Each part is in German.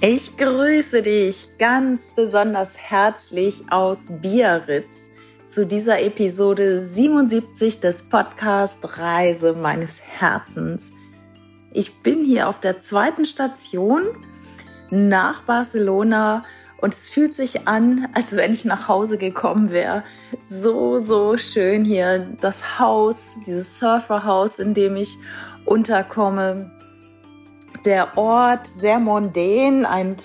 Ich grüße dich ganz besonders herzlich aus Biarritz zu dieser Episode 77 des Podcast Reise meines Herzens. Ich bin hier auf der zweiten Station nach Barcelona und es fühlt sich an, als wenn ich nach Hause gekommen wäre. So, so schön hier. Das Haus, dieses Surferhaus, in dem ich unterkomme der Ort sehr mondän, ein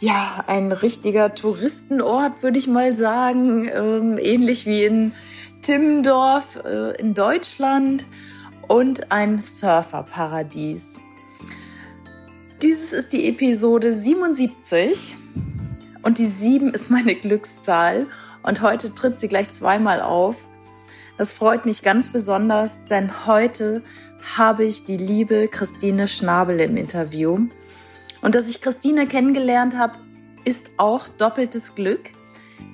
ja, ein richtiger Touristenort, würde ich mal sagen, ähm, ähnlich wie in Timmendorf äh, in Deutschland und ein Surferparadies. Dieses ist die Episode 77 und die 7 ist meine Glückszahl und heute tritt sie gleich zweimal auf. Das freut mich ganz besonders, denn heute habe ich die liebe Christine Schnabel im Interview. Und dass ich Christine kennengelernt habe, ist auch doppeltes Glück,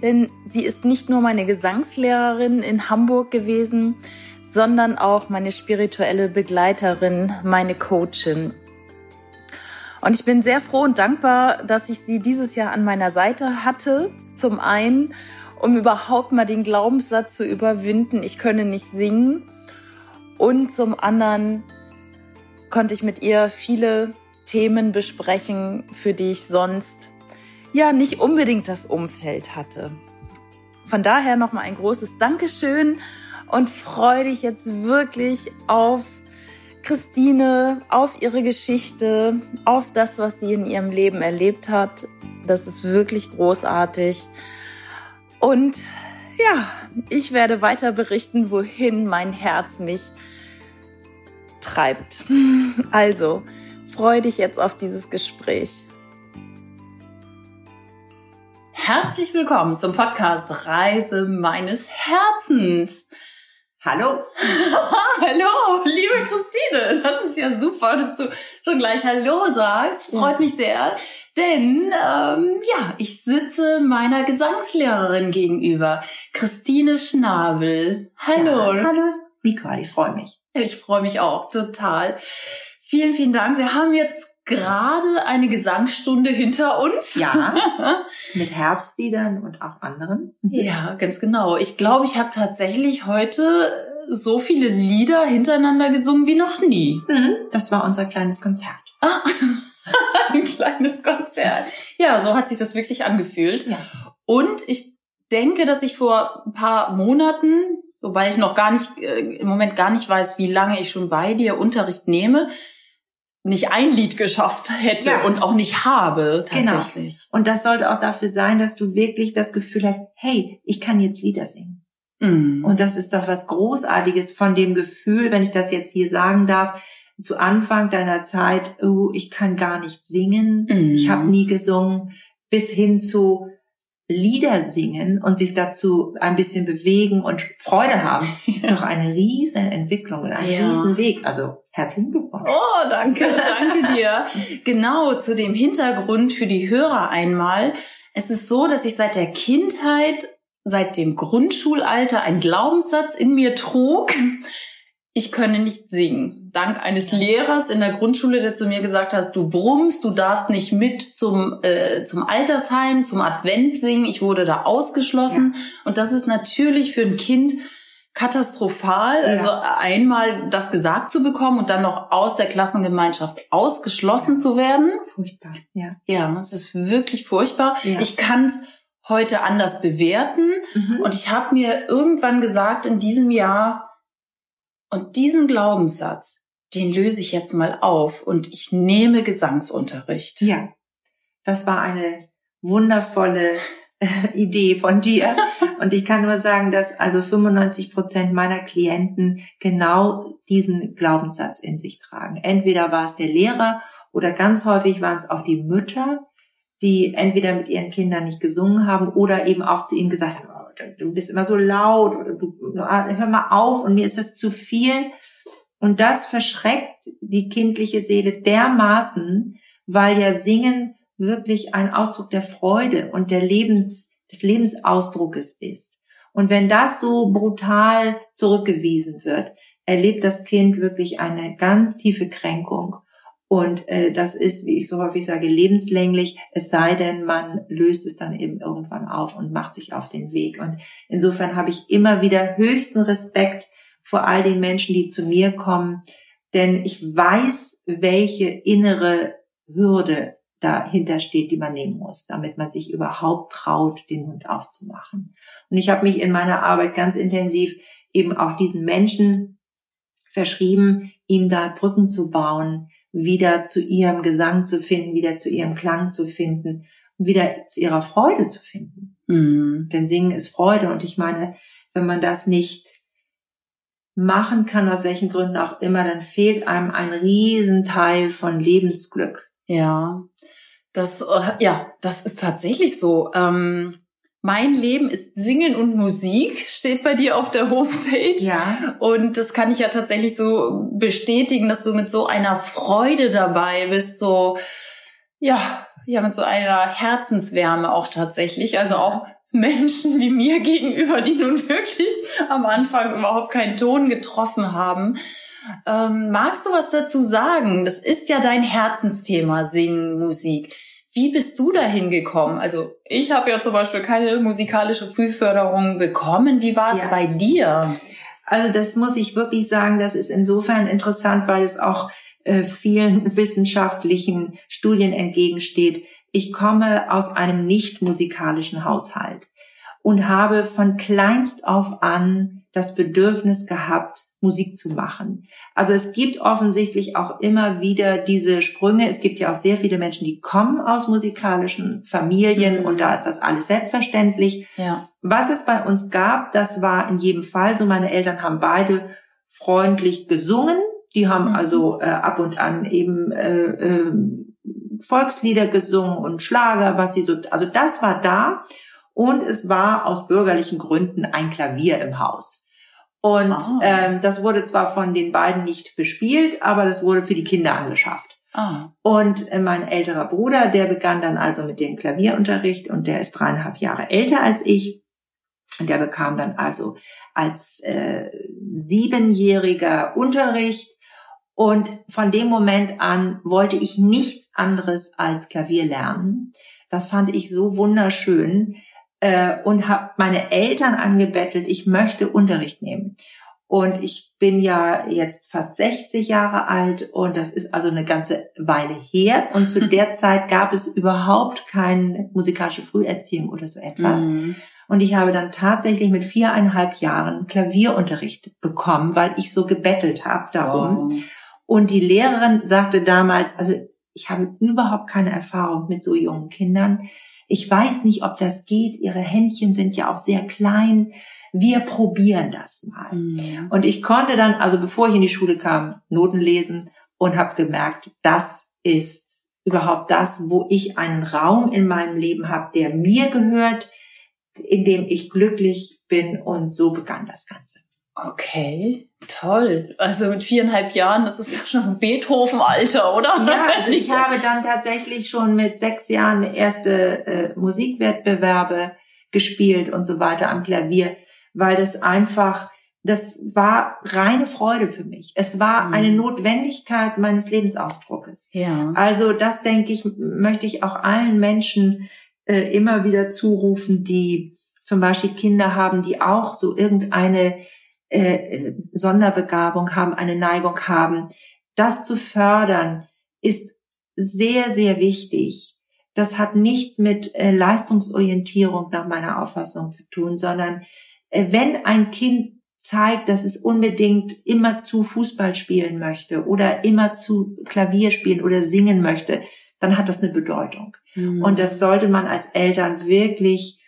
denn sie ist nicht nur meine Gesangslehrerin in Hamburg gewesen, sondern auch meine spirituelle Begleiterin, meine Coachin. Und ich bin sehr froh und dankbar, dass ich sie dieses Jahr an meiner Seite hatte. Zum einen, um überhaupt mal den Glaubenssatz zu überwinden, ich könne nicht singen. Und zum anderen konnte ich mit ihr viele Themen besprechen, für die ich sonst ja nicht unbedingt das Umfeld hatte. Von daher nochmal ein großes Dankeschön und freue dich jetzt wirklich auf Christine, auf ihre Geschichte, auf das, was sie in ihrem Leben erlebt hat. Das ist wirklich großartig. Und ja, ich werde weiter berichten, wohin mein Herz mich treibt. Also, freu dich jetzt auf dieses Gespräch. Herzlich willkommen zum Podcast Reise meines Herzens. Hallo. Hallo, liebe Christine. Das ist ja super, dass du schon gleich Hallo sagst. Freut mich sehr. Denn ähm, ja, ich sitze meiner Gesangslehrerin gegenüber, Christine Schnabel. Hallo. Ja, hallo, Nicole, ich freue mich. Ich freue mich auch total. Vielen, vielen Dank. Wir haben jetzt gerade eine Gesangsstunde hinter uns. Ja, mit Herbstliedern und auch anderen. Ja, ganz genau. Ich glaube, ich habe tatsächlich heute so viele Lieder hintereinander gesungen wie noch nie. Mhm, das war unser kleines Konzert. Ah. ein kleines Konzert. Ja, so hat sich das wirklich angefühlt. Ja. Und ich denke, dass ich vor ein paar Monaten, wobei ich noch gar nicht, äh, im Moment gar nicht weiß, wie lange ich schon bei dir Unterricht nehme, nicht ein Lied geschafft hätte ja. und auch nicht habe genau. tatsächlich. Genau. Und das sollte auch dafür sein, dass du wirklich das Gefühl hast, hey, ich kann jetzt Lieder singen. Mm. Und das ist doch was Großartiges von dem Gefühl, wenn ich das jetzt hier sagen darf, zu Anfang deiner Zeit, oh, ich kann gar nicht singen, mm. ich habe nie gesungen, bis hin zu Lieder singen und sich dazu ein bisschen bewegen und Freude haben, ist doch eine riesen Entwicklung und ein ja. riesen Weg. Also herzlichen Glückwunsch. Oh, danke, danke dir. genau, zu dem Hintergrund für die Hörer einmal. Es ist so, dass ich seit der Kindheit, seit dem Grundschulalter einen Glaubenssatz in mir trug, ich könne nicht singen. Dank eines Lehrers in der Grundschule, der zu mir gesagt hat, du brummst, du darfst nicht mit zum, äh, zum Altersheim, zum Advent singen. Ich wurde da ausgeschlossen. Ja. Und das ist natürlich für ein Kind katastrophal. Ja. Also einmal das gesagt zu bekommen und dann noch aus der Klassengemeinschaft ausgeschlossen ja. zu werden. Furchtbar, ja. Ja, es ist wirklich furchtbar. Ich kann es heute anders bewerten. Mhm. Und ich habe mir irgendwann gesagt, in diesem Jahr, und diesen Glaubenssatz, den löse ich jetzt mal auf und ich nehme Gesangsunterricht. Ja, das war eine wundervolle äh, Idee von dir. Und ich kann nur sagen, dass also 95 Prozent meiner Klienten genau diesen Glaubenssatz in sich tragen. Entweder war es der Lehrer oder ganz häufig waren es auch die Mütter, die entweder mit ihren Kindern nicht gesungen haben oder eben auch zu ihnen gesagt haben, du bist immer so laut du, hör mal auf und mir ist das zu viel. Und das verschreckt die kindliche Seele dermaßen, weil ja Singen wirklich ein Ausdruck der Freude und der Lebens, des Lebensausdruckes ist. Und wenn das so brutal zurückgewiesen wird, erlebt das Kind wirklich eine ganz tiefe Kränkung Und äh, das ist, wie ich so häufig sage, lebenslänglich, es sei denn, man löst es dann eben irgendwann auf und macht sich auf den Weg. Und insofern habe ich immer wieder höchsten Respekt vor all den Menschen, die zu mir kommen, denn ich weiß, welche innere Hürde dahinter steht, die man nehmen muss, damit man sich überhaupt traut, den Mund aufzumachen. Und ich habe mich in meiner Arbeit ganz intensiv eben auch diesen Menschen verschrieben, ihnen da Brücken zu bauen, wieder zu ihrem Gesang zu finden, wieder zu ihrem Klang zu finden und wieder zu ihrer Freude zu finden. Mhm. Denn Singen ist Freude und ich meine, wenn man das nicht machen kann, aus welchen Gründen auch immer, dann fehlt einem ein Riesenteil von Lebensglück. Ja, das, äh, ja, das ist tatsächlich so. Ähm, mein Leben ist Singen und Musik, steht bei dir auf der Homepage. Ja. Und das kann ich ja tatsächlich so bestätigen, dass du mit so einer Freude dabei bist, so, ja, ja, mit so einer Herzenswärme auch tatsächlich. Also auch Menschen wie mir gegenüber, die nun wirklich am Anfang überhaupt keinen Ton getroffen haben. Ähm, magst du was dazu sagen? Das ist ja dein Herzensthema, Singen, Musik. Wie bist du dahin gekommen? Also ich habe ja zum Beispiel keine musikalische Frühförderung bekommen. Wie war es ja. bei dir? Also das muss ich wirklich sagen, das ist insofern interessant, weil es auch äh, vielen wissenschaftlichen Studien entgegensteht. Ich komme aus einem nicht musikalischen Haushalt und habe von kleinst auf an das Bedürfnis gehabt, Musik zu machen. Also es gibt offensichtlich auch immer wieder diese Sprünge. Es gibt ja auch sehr viele Menschen, die kommen aus musikalischen Familien mhm. und da ist das alles selbstverständlich. Ja. Was es bei uns gab, das war in jedem Fall so. Meine Eltern haben beide freundlich gesungen. Die haben mhm. also äh, ab und an eben äh, äh, Volkslieder gesungen und Schlager, was sie so, also das war da. Und es war aus bürgerlichen Gründen ein Klavier im Haus. Und ah. ähm, das wurde zwar von den beiden nicht bespielt, aber das wurde für die Kinder angeschafft. Ah. Und äh, mein älterer Bruder, der begann dann also mit dem Klavierunterricht und der ist dreieinhalb Jahre älter als ich. Und der bekam dann also als äh, siebenjähriger Unterricht. Und von dem Moment an wollte ich nichts anderes als Klavier lernen. Das fand ich so wunderschön, äh, und habe meine Eltern angebettelt, ich möchte Unterricht nehmen. Und ich bin ja jetzt fast 60 Jahre alt und das ist also eine ganze Weile her. Und zu der Zeit gab es überhaupt keine musikalische Früherziehung oder so etwas. Mhm. Und ich habe dann tatsächlich mit viereinhalb Jahren Klavierunterricht bekommen, weil ich so gebettelt habe darum. Oh. Und die Lehrerin sagte damals, also ich habe überhaupt keine Erfahrung mit so jungen Kindern. Ich weiß nicht, ob das geht. Ihre Händchen sind ja auch sehr klein. Wir probieren das mal. Mhm. Und ich konnte dann, also bevor ich in die Schule kam, Noten lesen und habe gemerkt, das ist überhaupt das, wo ich einen Raum in meinem Leben habe, der mir gehört, in dem ich glücklich bin. Und so begann das Ganze. Okay, toll. Also mit viereinhalb Jahren, das ist ja schon ein Beethoven-Alter, oder? Ja, also ich habe dann tatsächlich schon mit sechs Jahren erste äh, Musikwettbewerbe gespielt und so weiter am Klavier, weil das einfach, das war reine Freude für mich. Es war mhm. eine Notwendigkeit meines Lebensausdruckes. Ja. Also das denke ich, möchte ich auch allen Menschen äh, immer wieder zurufen, die zum Beispiel Kinder haben, die auch so irgendeine äh, äh, Sonderbegabung haben, eine Neigung haben. Das zu fördern ist sehr, sehr wichtig. Das hat nichts mit äh, Leistungsorientierung nach meiner Auffassung zu tun, sondern äh, wenn ein Kind zeigt, dass es unbedingt immer zu Fußball spielen möchte oder immer zu Klavier spielen oder singen möchte, dann hat das eine Bedeutung. Mhm. Und das sollte man als Eltern wirklich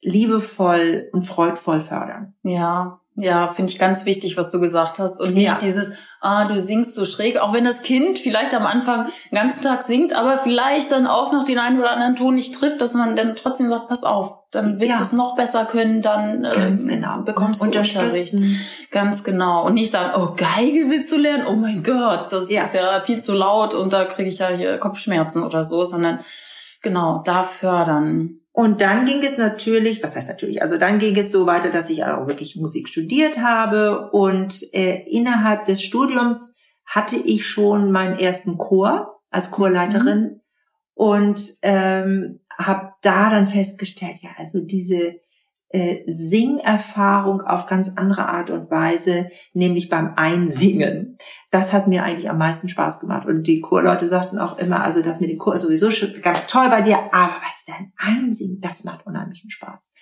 liebevoll und freudvoll fördern. Ja, ja, finde ich ganz wichtig, was du gesagt hast. Und nicht ja. dieses, ah, du singst so schräg, auch wenn das Kind vielleicht am Anfang den ganzen Tag singt, aber vielleicht dann auch noch den einen oder anderen Ton nicht trifft, dass man dann trotzdem sagt, pass auf, dann willst ja. du es noch besser können, dann äh, Ganz genau. bekommst du Unterricht. Ganz genau. Und nicht sagen, oh, Geige willst du lernen? Oh mein Gott, das ja. ist ja viel zu laut und da kriege ich ja hier Kopfschmerzen oder so, sondern genau, da fördern. Und dann ging es natürlich, was heißt natürlich, also dann ging es so weiter, dass ich auch wirklich Musik studiert habe und äh, innerhalb des Studiums hatte ich schon meinen ersten Chor als Chorleiterin mhm. und ähm, habe da dann festgestellt, ja, also diese äh, Singerfahrung auf ganz andere Art und Weise, nämlich beim Einsingen. Das hat mir eigentlich am meisten Spaß gemacht. Und die Chorleute sagten auch immer, also das mit dem Chor ist sowieso ganz toll bei dir, aber was denn Einsingen, das macht unheimlichen Spaß.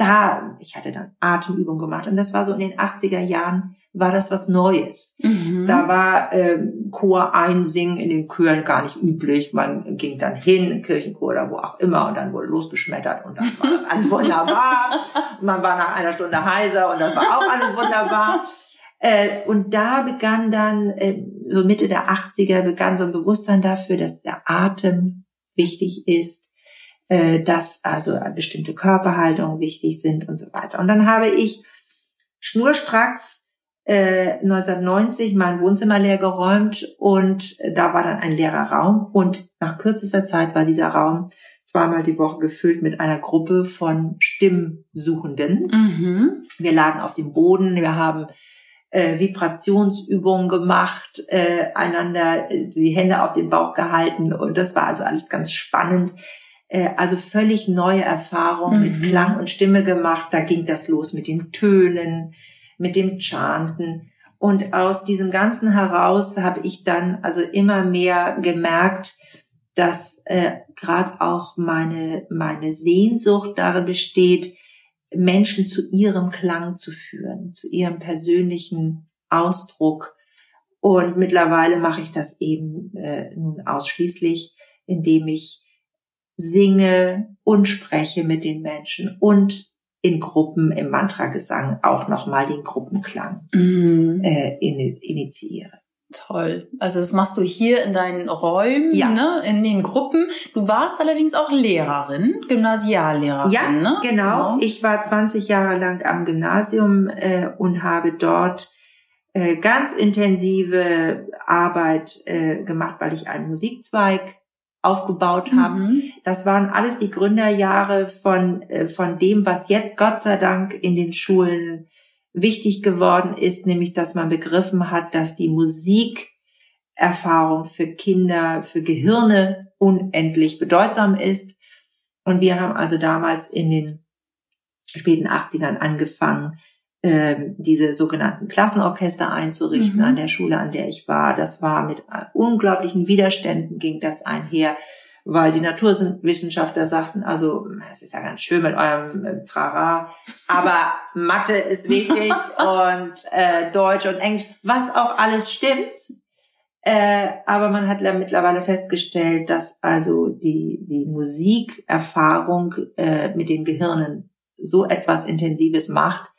Da, ich hatte dann Atemübungen gemacht und das war so in den 80er Jahren war das was Neues. Mhm. Da war ähm, Chor einsingen in den Chören gar nicht üblich. Man ging dann hin, in Kirchenchor oder wo auch immer, und dann wurde losgeschmettert und dann war das alles wunderbar. Man war nach einer Stunde heiser und dann war auch alles wunderbar. Äh, und da begann dann, äh, so Mitte der 80er, begann so ein Bewusstsein dafür, dass der Atem wichtig ist, äh, dass also bestimmte Körperhaltungen wichtig sind und so weiter. Und dann habe ich schnurstracks 1990 äh, mein Wohnzimmer leer geräumt und da war dann ein leerer Raum und nach kürzester Zeit war dieser Raum zweimal die Woche gefüllt mit einer Gruppe von Stimmsuchenden. Mhm. Wir lagen auf dem Boden, wir haben äh, Vibrationsübungen gemacht, äh, einander äh, die Hände auf den Bauch gehalten und das war also alles ganz spannend. Äh, also völlig neue Erfahrungen mhm. mit Klang und Stimme gemacht. Da ging das los mit den Tönen, mit dem Chanten. Und aus diesem Ganzen heraus habe ich dann also immer mehr gemerkt, dass äh, gerade auch meine, meine Sehnsucht darin besteht, Menschen zu ihrem Klang zu führen, zu ihrem persönlichen Ausdruck. Und mittlerweile mache ich das eben äh, nun ausschließlich, indem ich singe und spreche mit den Menschen und in Gruppen im Mantragesang auch nochmal den Gruppenklang mhm. äh, in, initiiere. Toll. Also das machst du hier in deinen Räumen, ja. ne, in den Gruppen. Du warst allerdings auch Lehrerin, Gymnasiallehrerin, ja, ne? Genau. genau. Ich war 20 Jahre lang am Gymnasium äh, und habe dort äh, ganz intensive Arbeit äh, gemacht, weil ich einen Musikzweig aufgebaut haben. Mhm. Das waren alles die Gründerjahre von, äh, von dem, was jetzt Gott sei Dank in den Schulen wichtig geworden ist, nämlich dass man begriffen hat, dass die Musikerfahrung für Kinder, für Gehirne unendlich bedeutsam ist. Und wir haben also damals in den späten 80ern angefangen, ähm, diese sogenannten Klassenorchester einzurichten mhm. an der Schule, an der ich war. Das war mit unglaublichen Widerständen ging das einher, weil die Naturwissenschaftler sagten, also es ist ja ganz schön mit eurem äh, Trara, aber Mathe ist wichtig und äh, Deutsch und Englisch, was auch alles stimmt. Äh, aber man hat ja mittlerweile festgestellt, dass also die, die Musikerfahrung äh, mit den Gehirnen so etwas Intensives macht,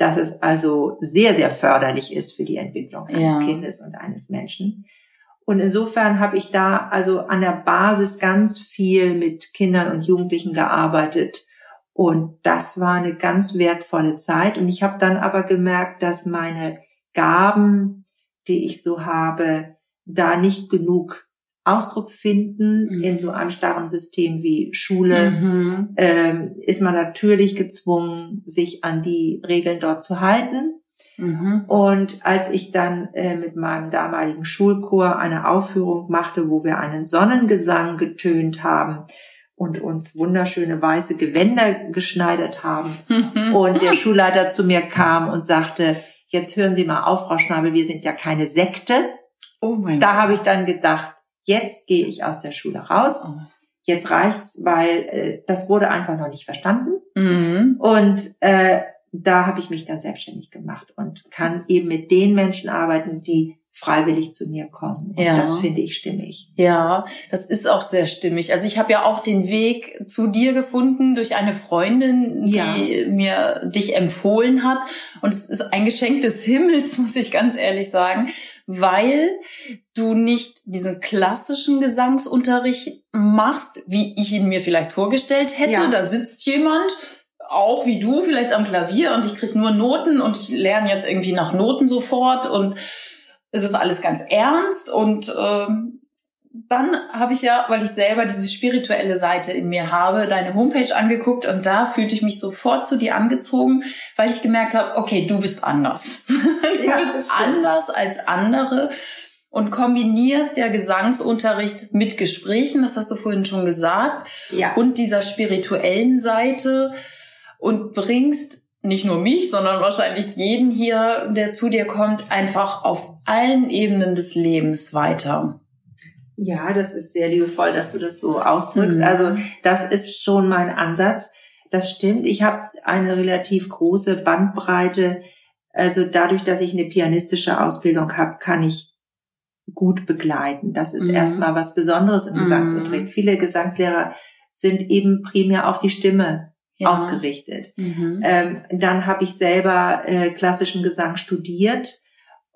dass es also sehr, sehr förderlich ist für die Entwicklung eines ja. Kindes und eines Menschen. Und insofern habe ich da also an der Basis ganz viel mit Kindern und Jugendlichen gearbeitet. Und das war eine ganz wertvolle Zeit. Und ich habe dann aber gemerkt, dass meine Gaben, die ich so habe, da nicht genug Ausdruck finden mhm. in so einem starren System wie Schule, mhm. ähm, ist man natürlich gezwungen, sich an die Regeln dort zu halten. Mhm. Und als ich dann äh, mit meinem damaligen Schulchor eine Aufführung machte, wo wir einen Sonnengesang getönt haben und uns wunderschöne weiße Gewänder geschneidert haben mhm. und der Schulleiter zu mir kam und sagte, jetzt hören Sie mal auf, Frau Schnabel, wir sind ja keine Sekte. Oh mein da habe ich dann gedacht, jetzt gehe ich aus der Schule raus. Oh. Jetzt reicht's, weil äh, das wurde einfach noch nicht verstanden. Mhm. Und äh, da habe ich mich dann selbstständig gemacht und kann eben mit den Menschen arbeiten, die freiwillig zu mir kommen. Und ja. das finde ich stimmig. Ja, das ist auch sehr stimmig. Also ich habe ja auch den Weg zu dir gefunden durch eine Freundin, die ja. mir dich empfohlen hat. Und es ist ein Geschenk des Himmels, muss ich ganz ehrlich sagen, weil du nicht diesen klassischen Gesangsunterricht machst, wie ich ihn mir vielleicht vorgestellt hätte. Ja. Da sitzt jemand, auch wie du, vielleicht am Klavier und ich krieg nur Noten und ich lerne jetzt irgendwie nach Noten sofort und es ist alles ganz ernst und ähm, dann habe ich ja, weil ich selber diese spirituelle Seite in mir habe, deine Homepage angeguckt und da fühlte ich mich sofort zu dir angezogen, weil ich gemerkt habe, okay, du bist anders. du ja, bist anders als andere. und kombinierst ja Gesangsunterricht mit Gesprächen, das hast du vorhin schon gesagt, Ja. und dieser spirituellen Seite und bringst nicht nur mich, sondern wahrscheinlich jeden hier, der zu dir kommt, einfach auf allen Ebenen des Lebens weiter. Ja, das ist sehr liebevoll, dass du das so ausdrückst. Mhm. Also das ist schon mein Ansatz. Das stimmt. Ich habe eine relativ große Bandbreite. Also dadurch, dass ich eine pianistische Ausbildung habe, kann ich gut begleiten. Das ist Mhm. erstmal was Besonderes im Mhm. Gesangsunterricht. Viele Gesangslehrer sind eben primär auf die Stimme Ja. ausgerichtet. Mhm. Ähm, dann habe ich selber äh, klassischen Gesang studiert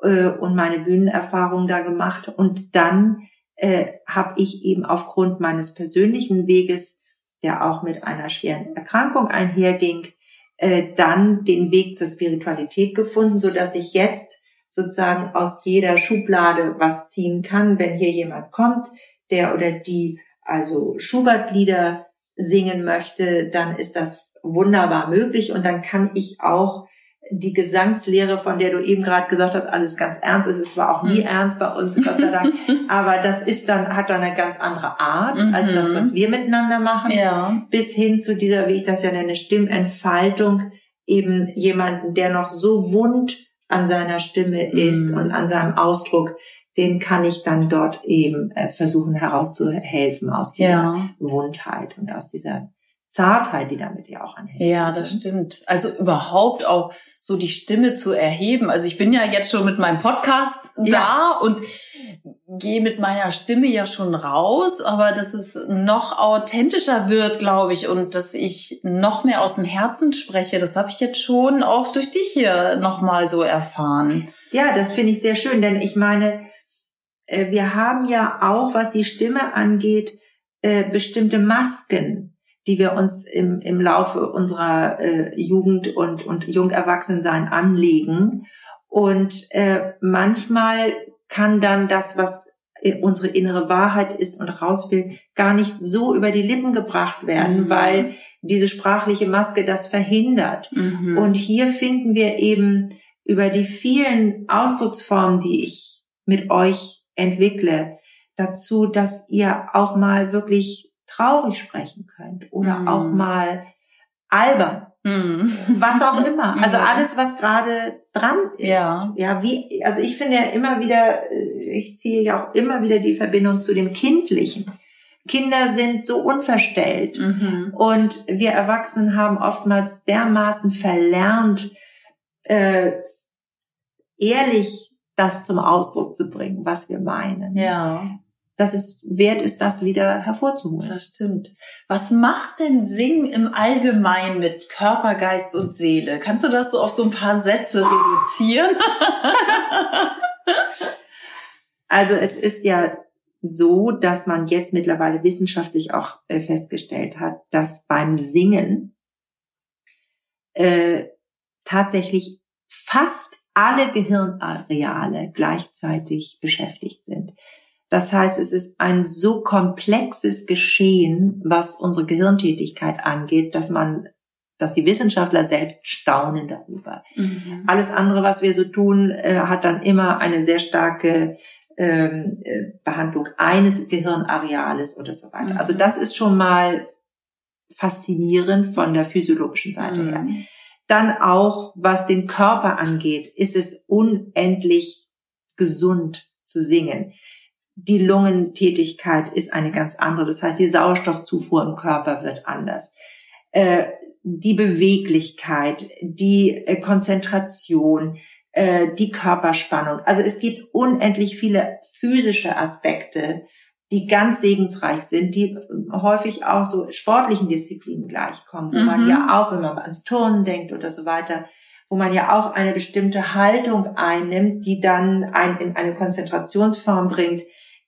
äh, und meine Bühnenerfahrung da gemacht. Und dann äh, habe ich eben aufgrund meines persönlichen Weges, der auch mit einer schweren Erkrankung einherging, äh, dann den Weg zur Spiritualität gefunden, so dass ich jetzt sozusagen aus jeder Schublade was ziehen kann, wenn hier jemand kommt, der oder die also Schubert-Lieder singen möchte, dann ist das wunderbar möglich und dann kann ich auch die Gesangslehre, von der du eben gerade gesagt hast, alles ganz ernst. Es ist zwar auch nie Mhm. ernst bei uns, Gott sei Dank, aber das ist dann, hat dann eine ganz andere Art als Mhm. das, was wir miteinander machen Ja. bis hin zu dieser, wie ich das ja nenne, Stimmentfaltung, eben jemanden, der noch so wund an seiner Stimme ist Mhm. und an seinem Ausdruck, den kann ich dann dort eben äh, versuchen herauszuhelfen aus dieser Ja. Wundheit und aus dieser Zartheit, die damit ja auch anhängt. Ja, das stimmt. Also überhaupt auch so die Stimme zu erheben. Also ich bin ja jetzt schon mit meinem Podcast Ja. da und gehe mit meiner Stimme ja schon raus, aber dass es noch authentischer wird, glaube ich, und dass ich noch mehr aus dem Herzen spreche, das habe ich jetzt schon auch durch dich hier nochmal so erfahren. Ja, das finde ich sehr schön, denn ich meine, äh, wir haben ja auch, was die Stimme angeht, äh, bestimmte Masken, die wir uns im, im Laufe unserer äh, Jugend und, und Jungerwachsensein anlegen. Und äh, manchmal kann dann das, was unsere innere Wahrheit ist und raus will, gar nicht so über die Lippen gebracht werden, Mhm. weil diese sprachliche Maske das verhindert. Mhm. Und hier finden wir eben über die vielen Ausdrucksformen, die ich mit euch entwickle, dazu, dass ihr auch mal wirklich traurig sprechen könnt oder Mhm. auch mal albern, Mhm. was auch immer. Also alles, was gerade dran ist. Ja. ja, wie, also ich finde ja immer wieder, äh, ich ziehe ja auch immer wieder die Verbindung zu dem Kindlichen. Kinder sind so unverstellt. Mhm. Und wir Erwachsenen haben oftmals dermaßen verlernt, äh, ehrlich das zum Ausdruck zu bringen, was wir meinen. Ja. Dass es wert ist, das wieder hervorzuholen. Das stimmt. Was macht denn Singen im Allgemeinen mit Körper, Geist und Seele? Kannst du das so auf so ein paar Sätze reduzieren? Also es ist ja so, dass man jetzt mittlerweile wissenschaftlich auch äh, festgestellt hat, dass beim Singen äh, tatsächlich fast alle Gehirnareale gleichzeitig beschäftigt sind. Das heißt, es ist ein so komplexes Geschehen, was unsere Gehirntätigkeit angeht, dass man, dass die Wissenschaftler selbst staunen darüber. Mhm. Alles andere, was wir so tun, äh, hat dann immer eine sehr starke ähm, äh, Behandlung eines Gehirnareales oder so weiter. Mhm. Also das ist schon mal faszinierend von der physiologischen Seite her. Mhm. Dann auch, was den Körper angeht, ist es unendlich gesund zu singen. Die Lungentätigkeit ist eine ganz andere. Das heißt, die Sauerstoffzufuhr im Körper wird anders. Äh, die Beweglichkeit, die äh, Konzentration, äh, die Körperspannung. Also es gibt unendlich viele physische Aspekte, die ganz segensreich sind, die häufig auch so sportlichen Disziplinen gleichkommen, wo man Mhm. ja auch, wenn man ans Turnen denkt oder so weiter, wo man ja auch eine bestimmte Haltung einnimmt, die dann ein, in eine Konzentrationsform bringt,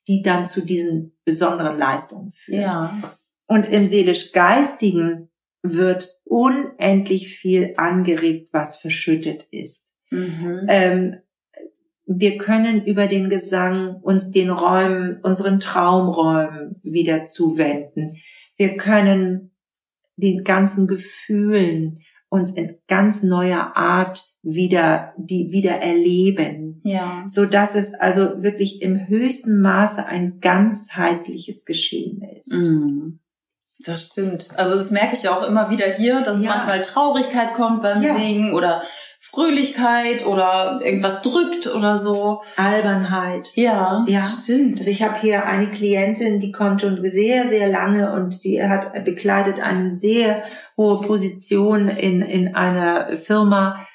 die dann zu diesen besonderen Leistungen führt. Ja. Und im seelisch-geistigen wird unendlich viel angeregt, was verschüttet ist. Mhm. Ähm, wir können über den Gesang uns den Räumen, unseren Traumräumen wieder zuwenden. Wir können den ganzen Gefühlen uns in ganz neuer Art wieder, die wieder erleben. Ja. So dass es also wirklich im höchsten Maße ein ganzheitliches Geschehen ist. Mhm. Das stimmt. Also das merke ich auch immer wieder hier, dass ja. manchmal Traurigkeit kommt beim ja. Singen oder Fröhlichkeit oder irgendwas drückt oder so. Albernheit. Ja, ja. stimmt. Also ich habe hier eine Klientin, die kommt schon sehr, sehr lange und die hat bekleidet eine sehr hohe Position in, in einer Firma.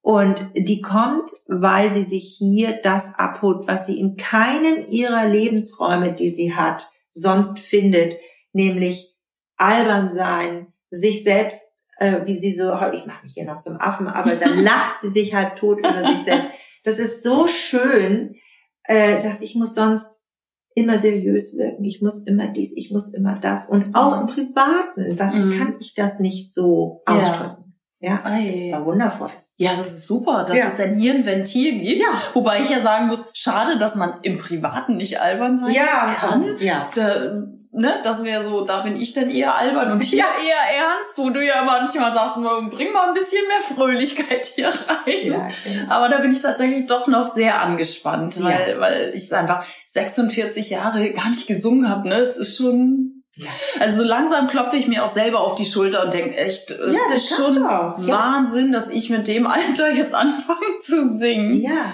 Und die kommt, weil sie sich hier das abholt, was sie in keinem ihrer Lebensräume, die sie hat, sonst findet, nämlich albern sein, sich selbst äh, wie sie so, ich mache mich hier noch zum Affen, aber dann lacht sie sich halt tot über sich selbst. Das ist so schön. Äh, sagt, ich muss sonst immer seriös wirken, ich muss immer dies, ich muss immer das. Und auch im Privaten, sagt sie, mhm. kann ich das nicht so ausdrücken. Ja, Ei. das ist doch wundervoll. Ja, das ist super, dass ja. es dann hier ein Ventil gibt. Ja. Wobei ich ja sagen muss, schade, dass man im Privaten nicht albern sein ja, kann. Ja. Da, ne, das wäre so, da bin ich dann eher albern und hier ja. eher ernst, wo du ja manchmal sagst, bring mal ein bisschen mehr Fröhlichkeit hier rein. Ja, genau. Aber da bin ich tatsächlich doch noch sehr angespannt, weil, ja. weil ich einfach 46 Jahre gar nicht gesungen habe. Ne? Es ist schon ja. Also so langsam klopfe ich mir auch selber auf die Schulter und denke echt, es ja, ist schon Wahnsinn, dass ich mit dem Alter jetzt anfange zu singen. Ja.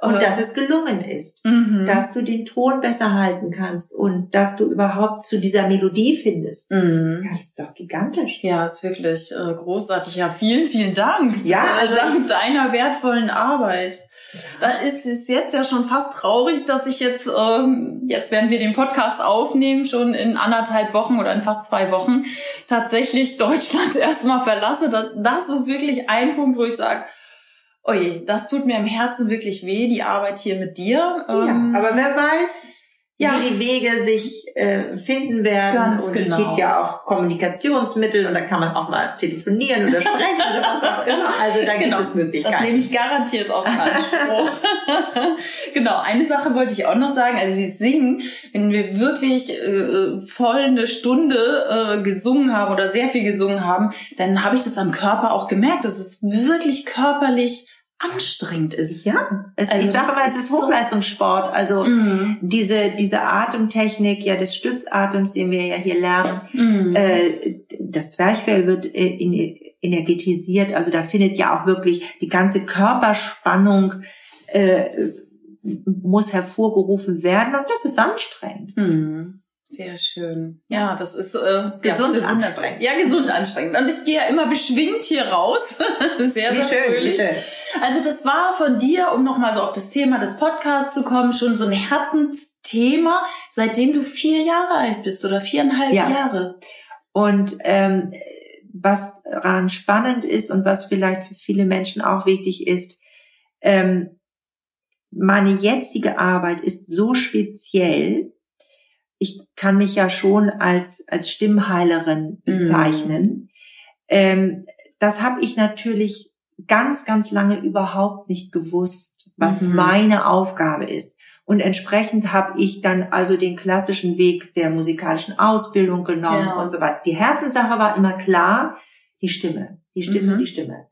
Und dass es gelungen ist, mhm. dass du den Ton besser halten kannst und dass du überhaupt zu dieser Melodie findest. Mhm. Ja, das ist doch gigantisch. Ja, ist wirklich äh, großartig. Ja, vielen, vielen Dank. Ja, also dank deiner wertvollen Arbeit. Da ist es jetzt ja schon fast traurig, dass ich jetzt, ähm, jetzt werden wir den Podcast aufnehmen, schon in anderthalb Wochen oder in fast zwei Wochen tatsächlich Deutschland erstmal verlasse. Das, das ist wirklich ein Punkt, wo ich sage, oje, das tut mir im Herzen wirklich weh, die Arbeit hier mit dir. Ja, ähm, aber wer weiß, ja. wie die Wege sich äh, finden werden. Ganz und genau. es gibt ja auch Kommunikationsmittel und da kann man auch mal telefonieren oder sprechen oder was auch immer. Also da genau. gibt es Möglichkeiten. Das nehme ich garantiert auch in Anspruch. genau, eine Sache wollte ich auch noch sagen. Also sie singen, wenn wir wirklich äh, voll eine Stunde äh, gesungen haben oder sehr viel gesungen haben, dann habe ich das am Körper auch gemerkt. Das ist wirklich körperlich anstrengend ist. Ja, es, also ich sage mal, es ist Hochleistungssport. Also mhm. diese diese Atemtechnik, ja des Stützatems, den wir ja hier lernen, mhm. äh, das Zwerchfell wird äh, energetisiert. Also da findet ja auch wirklich die ganze Körperspannung äh, muss hervorgerufen werden und das ist anstrengend. Mhm. Sehr schön. Ja, das ist äh, gesund ja, anstrengend. Ja, gesund anstrengend. Und ich gehe ja immer beschwingt hier raus. sehr, wie sehr schön, fröhlich. Schön. Also das war von dir, um nochmal so auf das Thema des Podcasts zu kommen, schon so ein Herzensthema, seitdem du vier Jahre alt bist oder viereinhalb ja. Jahre. Und ähm, was daran spannend ist und was vielleicht für viele Menschen auch wichtig ist, ähm, meine jetzige Arbeit ist so speziell, ich kann mich ja schon als, als Stimmheilerin mhm. bezeichnen. Mhm. Ähm, das habe ich natürlich ganz, ganz lange überhaupt nicht gewusst, was mhm. meine Aufgabe ist. Und entsprechend habe ich dann also den klassischen Weg der musikalischen Ausbildung genommen ja. und so weiter. Die Herzenssache war immer klar, die Stimme, die Stimme, mhm. die Stimme.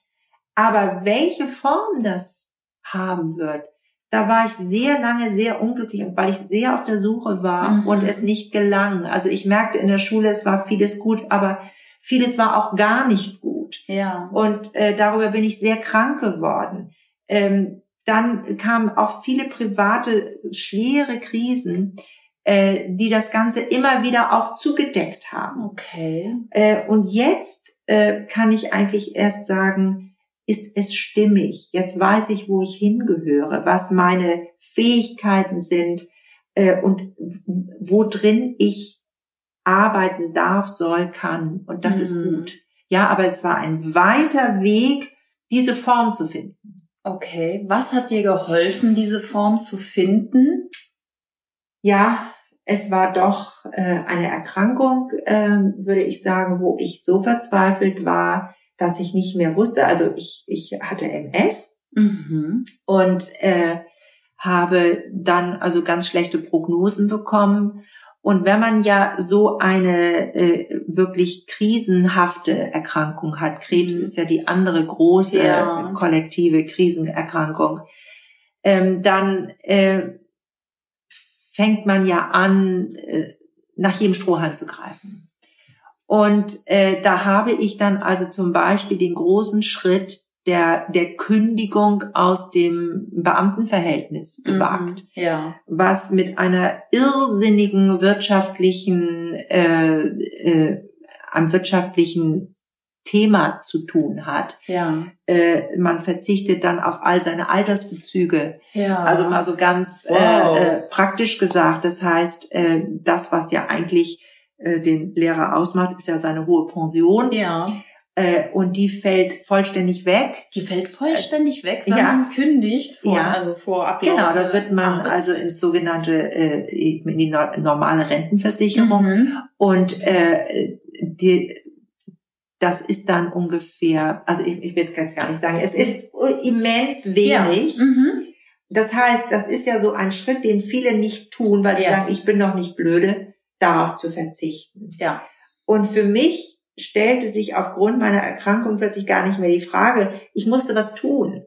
Aber welche Form das haben wird, da war ich sehr lange sehr unglücklich, weil ich sehr auf der Suche war mhm. und es nicht gelang. Also ich merkte in der Schule, es war vieles gut, aber vieles war auch gar nicht gut. Ja. Und äh, darüber bin ich sehr krank geworden. Ähm, dann kamen auch viele private schwere Krisen, äh, die das Ganze immer wieder auch zugedeckt haben. Okay. Äh, und jetzt äh, kann ich eigentlich erst sagen, ist es stimmig? Jetzt weiß ich, wo ich hingehöre, was meine Fähigkeiten sind äh, und wo drin ich arbeiten darf, soll, kann. Und das mhm. ist gut. Ja, aber es war ein weiter Weg, diese Form zu finden. Okay, was hat dir geholfen, diese Form zu finden? Ja, es war doch äh, eine Erkrankung, äh, würde ich sagen, wo ich so verzweifelt war, dass ich nicht mehr wusste. Also ich, ich hatte MS mhm. und äh, habe dann also ganz schlechte Prognosen bekommen Und wenn man ja so eine äh, wirklich krisenhafte Erkrankung hat, Krebs mhm. ist ja die andere große ja. kollektive Krisenerkrankung, ähm, dann äh, fängt man ja an, äh, nach jedem Strohhalm zu greifen. Und äh, da habe ich dann also zum Beispiel den großen Schritt der, der Kündigung aus dem Beamtenverhältnis mhm, gewagt, mhm, ja. was mit einer irrsinnigen wirtschaftlichen, äh, äh, am wirtschaftlichen Thema zu tun hat. Ja. Äh, man verzichtet dann auf all seine Altersbezüge. Ja. Also mal so ganz äh, wow. äh, äh, praktisch gesagt. Das heißt, äh, das, was ja eigentlich äh, den Lehrer ausmacht, ist ja seine hohe Pension. Ja. Äh, und die fällt vollständig weg. Die fällt vollständig weg, wenn ja. man kündigt, vor, ja. also vor Ablauf. Genau, da wird man Arbeit. also ins sogenannte, äh, in die normale Rentenversicherung. Mhm. Und äh, die, das ist dann ungefähr, also ich, ich will es ganz gar nicht sagen, es ist immens wenig. Ja. Mhm. Das heißt, das ist ja so ein Schritt, den viele nicht tun, weil sie sagen, ich bin doch nicht blöde, darauf zu verzichten. Ja. Und für mich stellte sich aufgrund meiner Erkrankung plötzlich gar nicht mehr die Frage, ich musste was tun.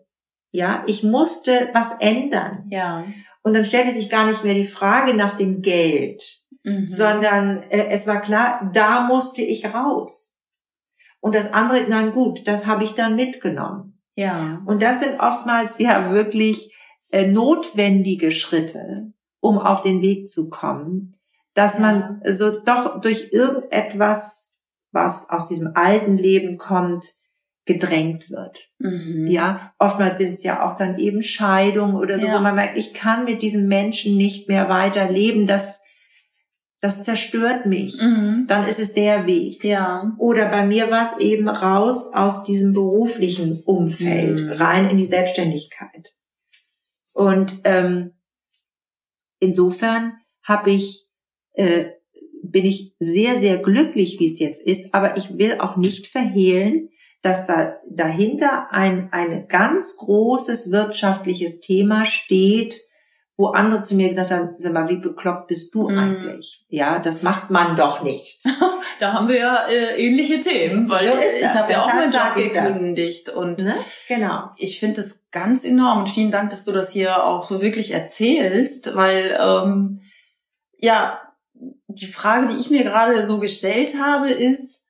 Ja, ich musste was ändern. Ja. Und dann stellte sich gar nicht mehr die Frage nach dem Geld, mhm. sondern äh, es war klar, da musste ich raus. Und das andere, nein gut, das habe ich dann mitgenommen. Ja. Und das sind oftmals ja wirklich äh, notwendige Schritte, um auf den Weg zu kommen, dass man so doch durch irgendetwas was aus diesem alten Leben kommt, gedrängt wird. Mhm. Ja, oftmals sind es ja auch dann eben Scheidungen oder so, ja. wo man merkt, ich kann mit diesem Menschen nicht mehr weiter leben, das das zerstört mich. Mhm. Dann ist es der Weg. Ja. Oder bei mir war es eben raus aus diesem beruflichen Umfeld, mhm. rein in die Selbstständigkeit. Und ähm, insofern habe ich äh, bin ich sehr, sehr glücklich, wie es jetzt ist, aber ich will auch nicht verhehlen, dass da dahinter ein, ein ganz großes wirtschaftliches Thema steht, wo andere zu mir gesagt haben, sag mal, wie bekloppt bist du mm. eigentlich? Ja, das macht man doch nicht. da haben wir ja äh, ähnliche Themen, weil so ich habe ja auch meinen Job gekündigt und ne? genau. Ich finde es ganz enorm und vielen Dank, dass du das hier auch wirklich erzählst, weil ähm, ja die Frage, die ich mir gerade so gestellt habe, ist,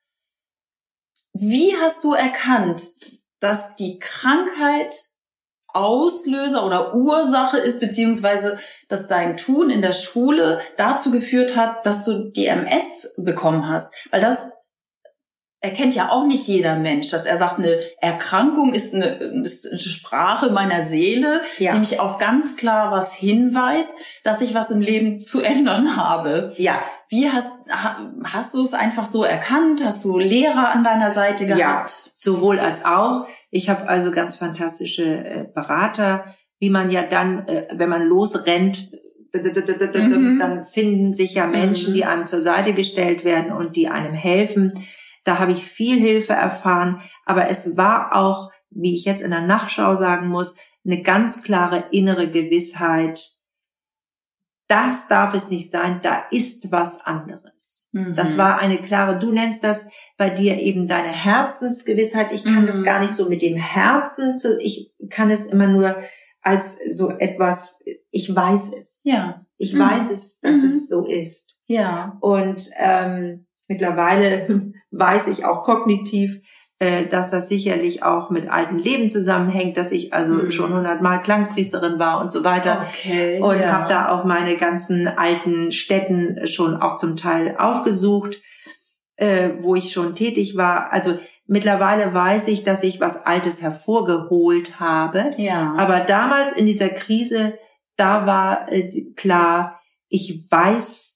wie hast du erkannt, dass die Krankheit Auslöser oder Ursache ist, beziehungsweise dass dein Tun in der Schule dazu geführt hat, dass du die MS bekommen hast? Weil das erkennt ja auch nicht jeder Mensch, dass er sagt, eine Erkrankung ist eine, ist eine Sprache meiner Seele, ja. die mich auf ganz klar was hinweist, dass ich was im Leben zu ändern habe. Ja. Wie hast, hast du es einfach so erkannt? Hast du Lehrer an deiner Seite gehabt? Ja, sowohl als auch. Ich habe also ganz fantastische äh, Berater, wie man ja dann, äh, wenn man losrennt, mhm. dann finden sich ja Menschen, mhm. die einem zur Seite gestellt werden und die einem helfen. Da habe ich viel Hilfe erfahren, aber es war auch, wie ich jetzt in der Nachschau sagen muss, eine ganz klare innere Gewissheit, das darf es nicht sein, da ist was anderes. Mhm. Das war eine klare, du nennst das bei dir eben deine Herzensgewissheit. Ich kann mhm. das gar nicht so mit dem Herzen, zu, ich kann es immer nur als so etwas, ich weiß es. Ja. Ich mhm. weiß es, dass es mhm. so ist. Ja. Und ähm, mittlerweile weiß ich auch kognitiv, äh, dass das sicherlich auch mit alten Leben zusammenhängt, dass ich also mhm. schon hundertmal Klangpriesterin war und so weiter. Okay, und ja. habe da auch meine ganzen alten Städten schon auch zum Teil aufgesucht, äh, wo ich schon tätig war. Also mittlerweile weiß ich, dass ich was Altes hervorgeholt habe. Ja. Aber damals in dieser Krise, da war äh, klar, ich weiß,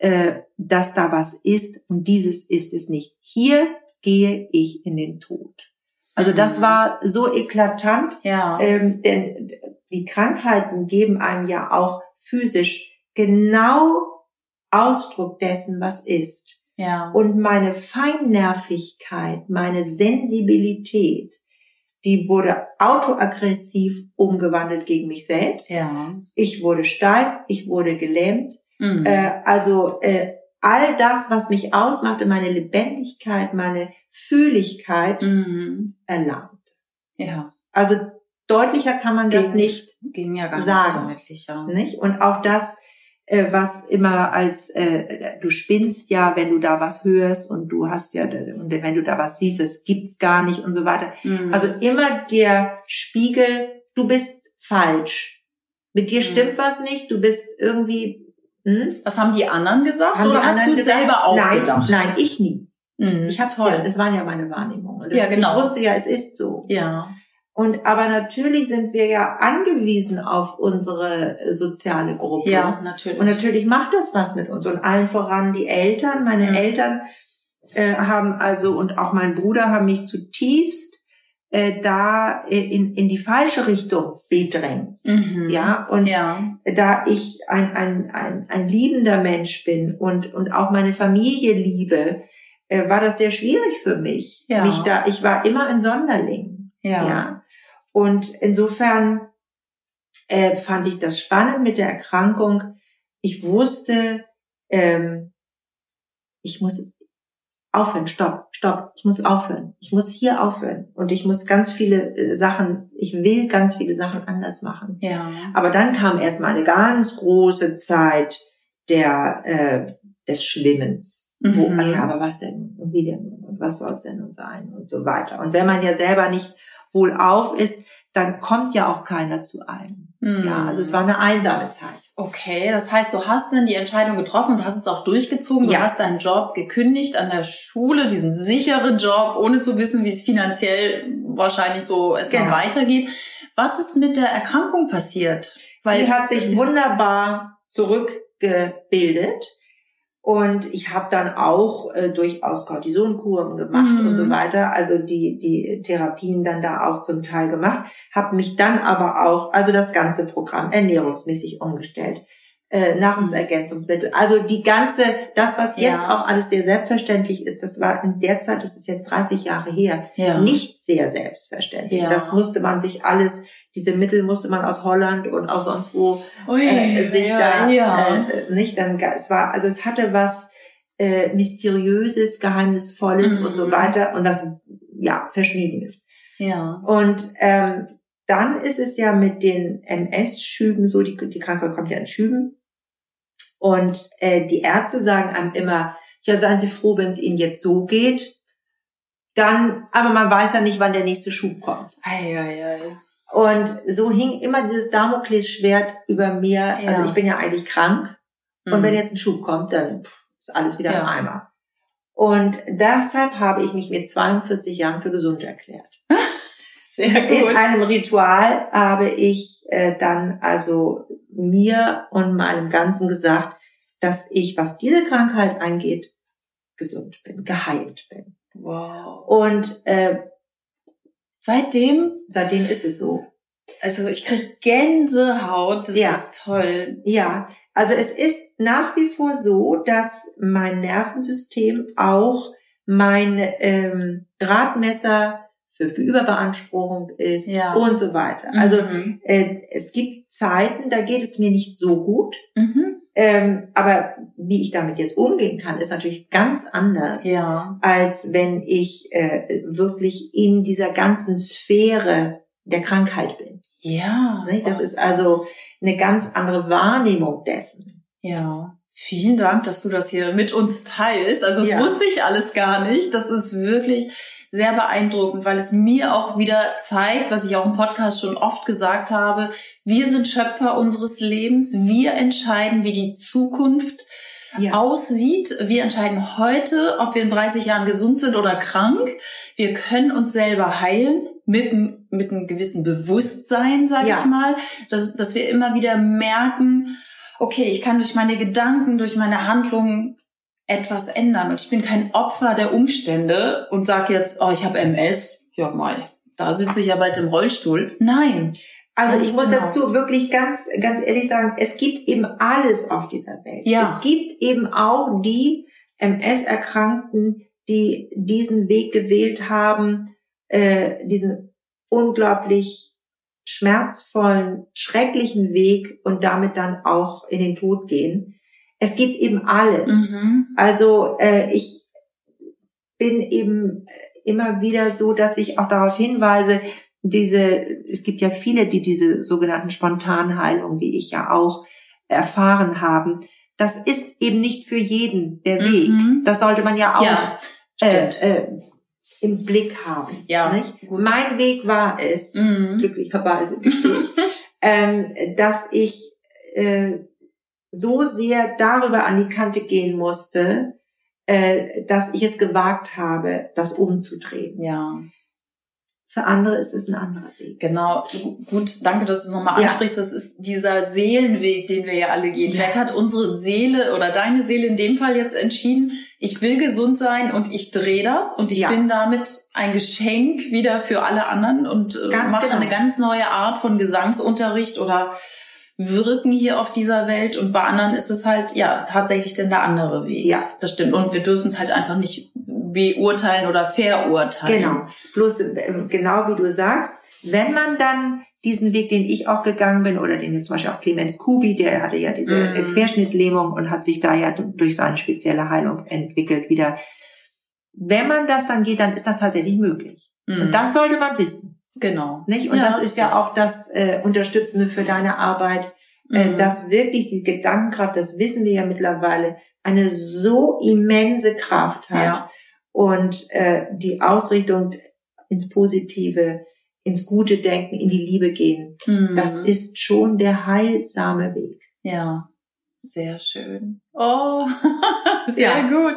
äh, dass da was ist und dieses ist es nicht. Hier gehe ich in den Tod. Also das mhm. war so eklatant, ja. ähm, denn die Krankheiten geben einem ja auch physisch genau Ausdruck dessen, was ist. Ja. Und meine Feinnervigkeit, meine Sensibilität, die wurde autoaggressiv umgewandelt gegen mich selbst. Ja. Ich wurde steif, ich wurde gelähmt, Mhm. Äh, also äh, all das, was mich ausmachte, meine Lebendigkeit, meine Fühligkeit mhm. erlangt. Ja. Also deutlicher kann man ging, das nicht ging ja gar sagen, nicht deutlicher. Nicht? Und auch das, äh, was immer als äh, du spinnst ja, wenn du da was hörst und du hast ja und wenn du da was siehst, es gibt's gar nicht und so weiter. Mhm. Also immer der Spiegel, du bist falsch. Mit dir mhm. stimmt was nicht, du bist irgendwie hm? Was haben die anderen gesagt haben oder hast du gesagt? selber auch nein, gedacht? Nein, ich nie. Mhm, ich hab's toll. ja, das waren ja meine Wahrnehmungen. ja, genau. Ich wusste ja, es ist so. Ja. Und aber natürlich sind wir ja angewiesen auf unsere äh, soziale Gruppe. Ja, natürlich. Und natürlich macht das was mit uns. Und allen voran die Eltern. Meine mhm. Eltern äh, haben also und auch mein Bruder haben mich zutiefst äh, da äh, in, in die falsche Richtung bedrängt. Mhm. Ja, und ja. da ich ein, ein, ein, ein liebender Mensch bin und, und auch meine Familie liebe, äh, war das sehr schwierig für mich. Ja. mich da, ich war immer ein Sonderling. Ja. ja. Und insofern äh, fand ich das spannend mit der Erkrankung. Ich wusste, ähm, ich muss aufhören, stopp, stopp, ich muss aufhören. Ich muss hier aufhören. Und ich muss ganz viele äh, Sachen, ich will ganz viele Sachen anders machen. Ja. Aber dann kam erstmal eine ganz große Zeit der, äh, des Schwimmens. Mhm. Wo, ja, aber was denn? Und wie denn? Und was soll es denn nun sein? Und so weiter. Und wenn man ja selber nicht wohl auf ist, dann kommt ja auch keiner zu einem. Mhm. Ja, also es war eine einsame Zeit. Okay, das heißt, du hast dann die Entscheidung getroffen, du hast es auch durchgezogen, du hast deinen Job gekündigt an der Schule, diesen sicheren Job, ohne zu wissen, wie es finanziell wahrscheinlich so es genau. weitergeht. Was ist mit der Erkrankung passiert? Weil die hat sich wunderbar zurückgebildet. Und ich habe dann auch äh, durchaus Cortisonkuren gemacht mhm. und so mhm. weiter, also die, die Therapien dann da auch zum Teil gemacht, habe mich dann aber auch, also das ganze Programm ernährungsmäßig umgestellt. Äh, Nahrungsergänzungsmittel. Also die ganze, das, was jetzt ja. auch alles sehr selbstverständlich ist, das war in der Zeit, das ist jetzt 30 Jahre her, ja. nicht sehr selbstverständlich. Ja. Das musste man sich alles diese Mittel musste man aus Holland und aus sonst wo Ui, äh, sich da ja. Äh, nicht dann es war also es hatte was äh, mysteriöses geheimnisvolles mhm. und so mhm. weiter und das ja verschwiegenes ja und ähm, dann ist es ja mit den MS-Schüben so die die Krankheit kommt ja in Schüben und äh, die Ärzte sagen einem immer ja seien Sie froh wenn es Ihnen jetzt so geht dann aber man weiß ja nicht wann der nächste Schub kommt ei, ei, ei. Und so hing immer dieses Damoklesschwert über mir. Ja. Also ich bin ja eigentlich krank. Mhm. Und wenn jetzt ein Schub kommt, dann ist alles wieder ja. im Eimer. Und deshalb habe ich mich mit 42 Jahren für gesund erklärt. Sehr gut. In einem Ritual habe ich äh, dann also mir und meinem Ganzen gesagt, dass ich, was diese Krankheit angeht, gesund bin, geheilt bin. Wow. Und äh, Seitdem? Seitdem ist es so. Also ich krieg Gänsehaut, das ja. ist toll. Ja, also es ist nach wie vor so, dass mein Nervensystem auch mein ähm, Gradmesser für Überbeanspruchung ist ja. und so weiter. Also mhm. äh, es gibt Zeiten, da geht es mir nicht so gut. Mhm. Ähm, aber wie ich damit jetzt umgehen kann, ist natürlich ganz anders, ja. als wenn ich äh, wirklich in dieser ganzen Sphäre der Krankheit bin. Ja. Ne? Das ist also eine ganz andere Wahrnehmung dessen. Ja. Vielen Dank, dass du das hier mit uns teilst. Also das ja. wusste ich alles gar nicht. Das ist wirklich sehr beeindruckend, weil es mir auch wieder zeigt, was ich auch im Podcast schon oft gesagt habe, wir sind Schöpfer unseres Lebens, wir entscheiden, wie die Zukunft ja. aussieht. Wir entscheiden heute, ob wir in 30 Jahren gesund sind oder krank. Wir können uns selber heilen mit, mit einem gewissen Bewusstsein, sage ja. ich mal, dass, dass wir immer wieder merken, okay, ich kann durch meine Gedanken, durch meine Handlungen etwas ändern. Und ich bin kein Opfer der Umstände und sage jetzt, oh, ich habe MS, ja mal, da sitze ich ja bald im Rollstuhl. Nein. Also ich muss genau. dazu wirklich ganz, ganz ehrlich sagen, es gibt eben alles auf dieser Welt. Ja. Es gibt eben auch die MS-Erkrankten, die diesen Weg gewählt haben, äh, diesen unglaublich schmerzvollen, schrecklichen Weg und damit dann auch in den Tod gehen. Es gibt eben alles. Mhm. Also äh, ich bin eben immer wieder so, dass ich auch darauf hinweise, diese, es gibt ja viele, die diese sogenannten Spontanheilungen, wie ich ja auch, erfahren haben. Das ist eben nicht für jeden der Weg. Mhm. Das sollte man ja auch Ja, äh, äh, im Blick haben. Ja, nicht? gut. Mein Weg war es, Mhm. glücklicherweise ähm, dass ich äh, so sehr darüber an die Kante gehen musste, äh, dass ich es gewagt habe, das umzudrehen. Ja, Für andere ist es ein anderer Weg. genau. Gut, danke, dass du es nochmal Ja. ansprichst. Das ist dieser Seelenweg, den wir ja alle gehen. Ja. Vielleicht hat unsere Seele oder deine Seele in dem Fall jetzt entschieden, ich will gesund sein und ich drehe das und ich Ja. bin damit ein Geschenk wieder für alle anderen und äh, Ganz mache genau. eine ganz neue Art von Gesangsunterricht oder Wirken hier auf dieser Welt und bei anderen ist es halt ja tatsächlich denn der andere Weg. Ja. Das stimmt und wir dürfen es halt einfach nicht beurteilen oder verurteilen. Genau. Bloß äh, genau wie du sagst, wenn man dann diesen Weg, den ich auch gegangen bin, oder den jetzt zum Beispiel auch Clemens Kubi, der hatte ja diese Mhm. äh, Querschnittlähmung und hat sich da ja durch seine spezielle Heilung entwickelt wieder. Wenn man das dann geht, dann ist das tatsächlich möglich. Mhm. Und das sollte man wissen. Genau. Nicht? Und Ja, das ist ja auch das äh, Unterstützende für deine Arbeit, äh, Mhm. dass wirklich die Gedankenkraft, das wissen wir ja mittlerweile, eine so immense Kraft hat. Ja. Und äh, die Ausrichtung ins Positive, ins gute Denken, in die Liebe gehen, Mhm. das ist schon der heilsame Weg. Ja, sehr schön. Oh, sehr Ja. gut.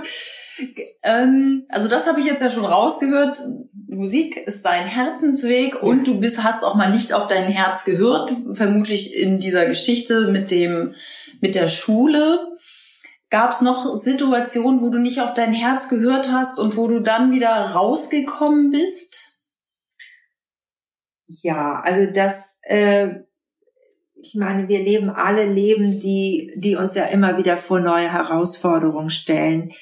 Ähm, also das habe ich jetzt ja schon rausgehört. Musik ist dein Herzensweg und du bist, hast auch mal nicht auf dein Herz gehört, vermutlich in dieser Geschichte mit dem, mit der Schule. Gab es noch Situationen, wo du nicht auf dein Herz gehört hast und wo du dann wieder rausgekommen bist? Ja, also das, äh, ich meine, wir leben alle Leben, die, die uns ja immer wieder vor neue Herausforderungen stellen.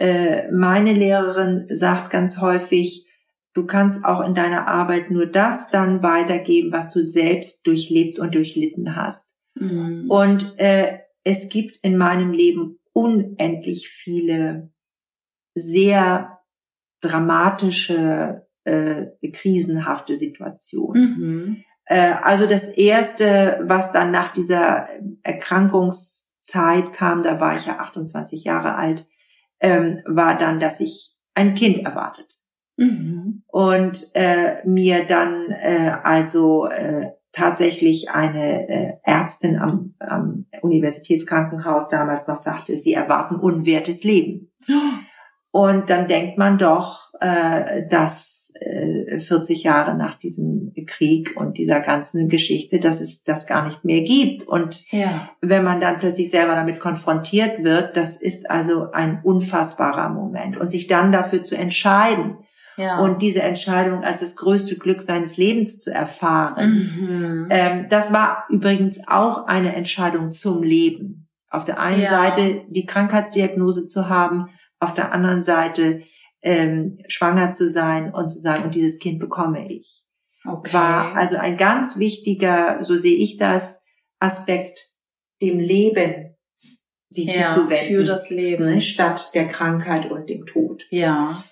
Äh, meine Lehrerin sagt ganz häufig, du kannst auch in deiner Arbeit nur das dann weitergeben, was du selbst durchlebt und durchlitten hast. Mhm. Und äh, es gibt in meinem Leben unendlich viele sehr dramatische, äh, krisenhafte Situationen. Mhm. Äh, also das erste, was dann nach dieser Erkrankungszeit kam, da war ich ja 28 Jahre alt, ähm, war dann, dass ich ein Kind erwartet Mhm. und äh, mir dann äh, also äh, tatsächlich eine äh, Ärztin am, am Universitätskrankenhaus damals noch sagte, sie erwarten unwertes Leben. Und dann denkt man doch, äh, dass 40 Jahre nach diesem Krieg und dieser ganzen Geschichte, dass es das gar nicht mehr gibt. Und Ja. wenn man dann plötzlich selber damit konfrontiert wird, das ist also ein unfassbarer Moment. Und sich dann dafür zu entscheiden Ja. und diese Entscheidung als das größte Glück seines Lebens zu erfahren, mhm. ähm, das war übrigens auch eine Entscheidung zum Leben. Auf der einen Ja. Seite die Krankheitsdiagnose zu haben, auf der anderen Seite ähm, schwanger zu sein und zu sagen, und dieses Kind bekomme ich. okay. War also ein ganz wichtiger, so sehe ich das, Aspekt, dem Leben sich ja, zuzuwenden. für das Leben. ne, statt der Krankheit und dem Tod. Ja.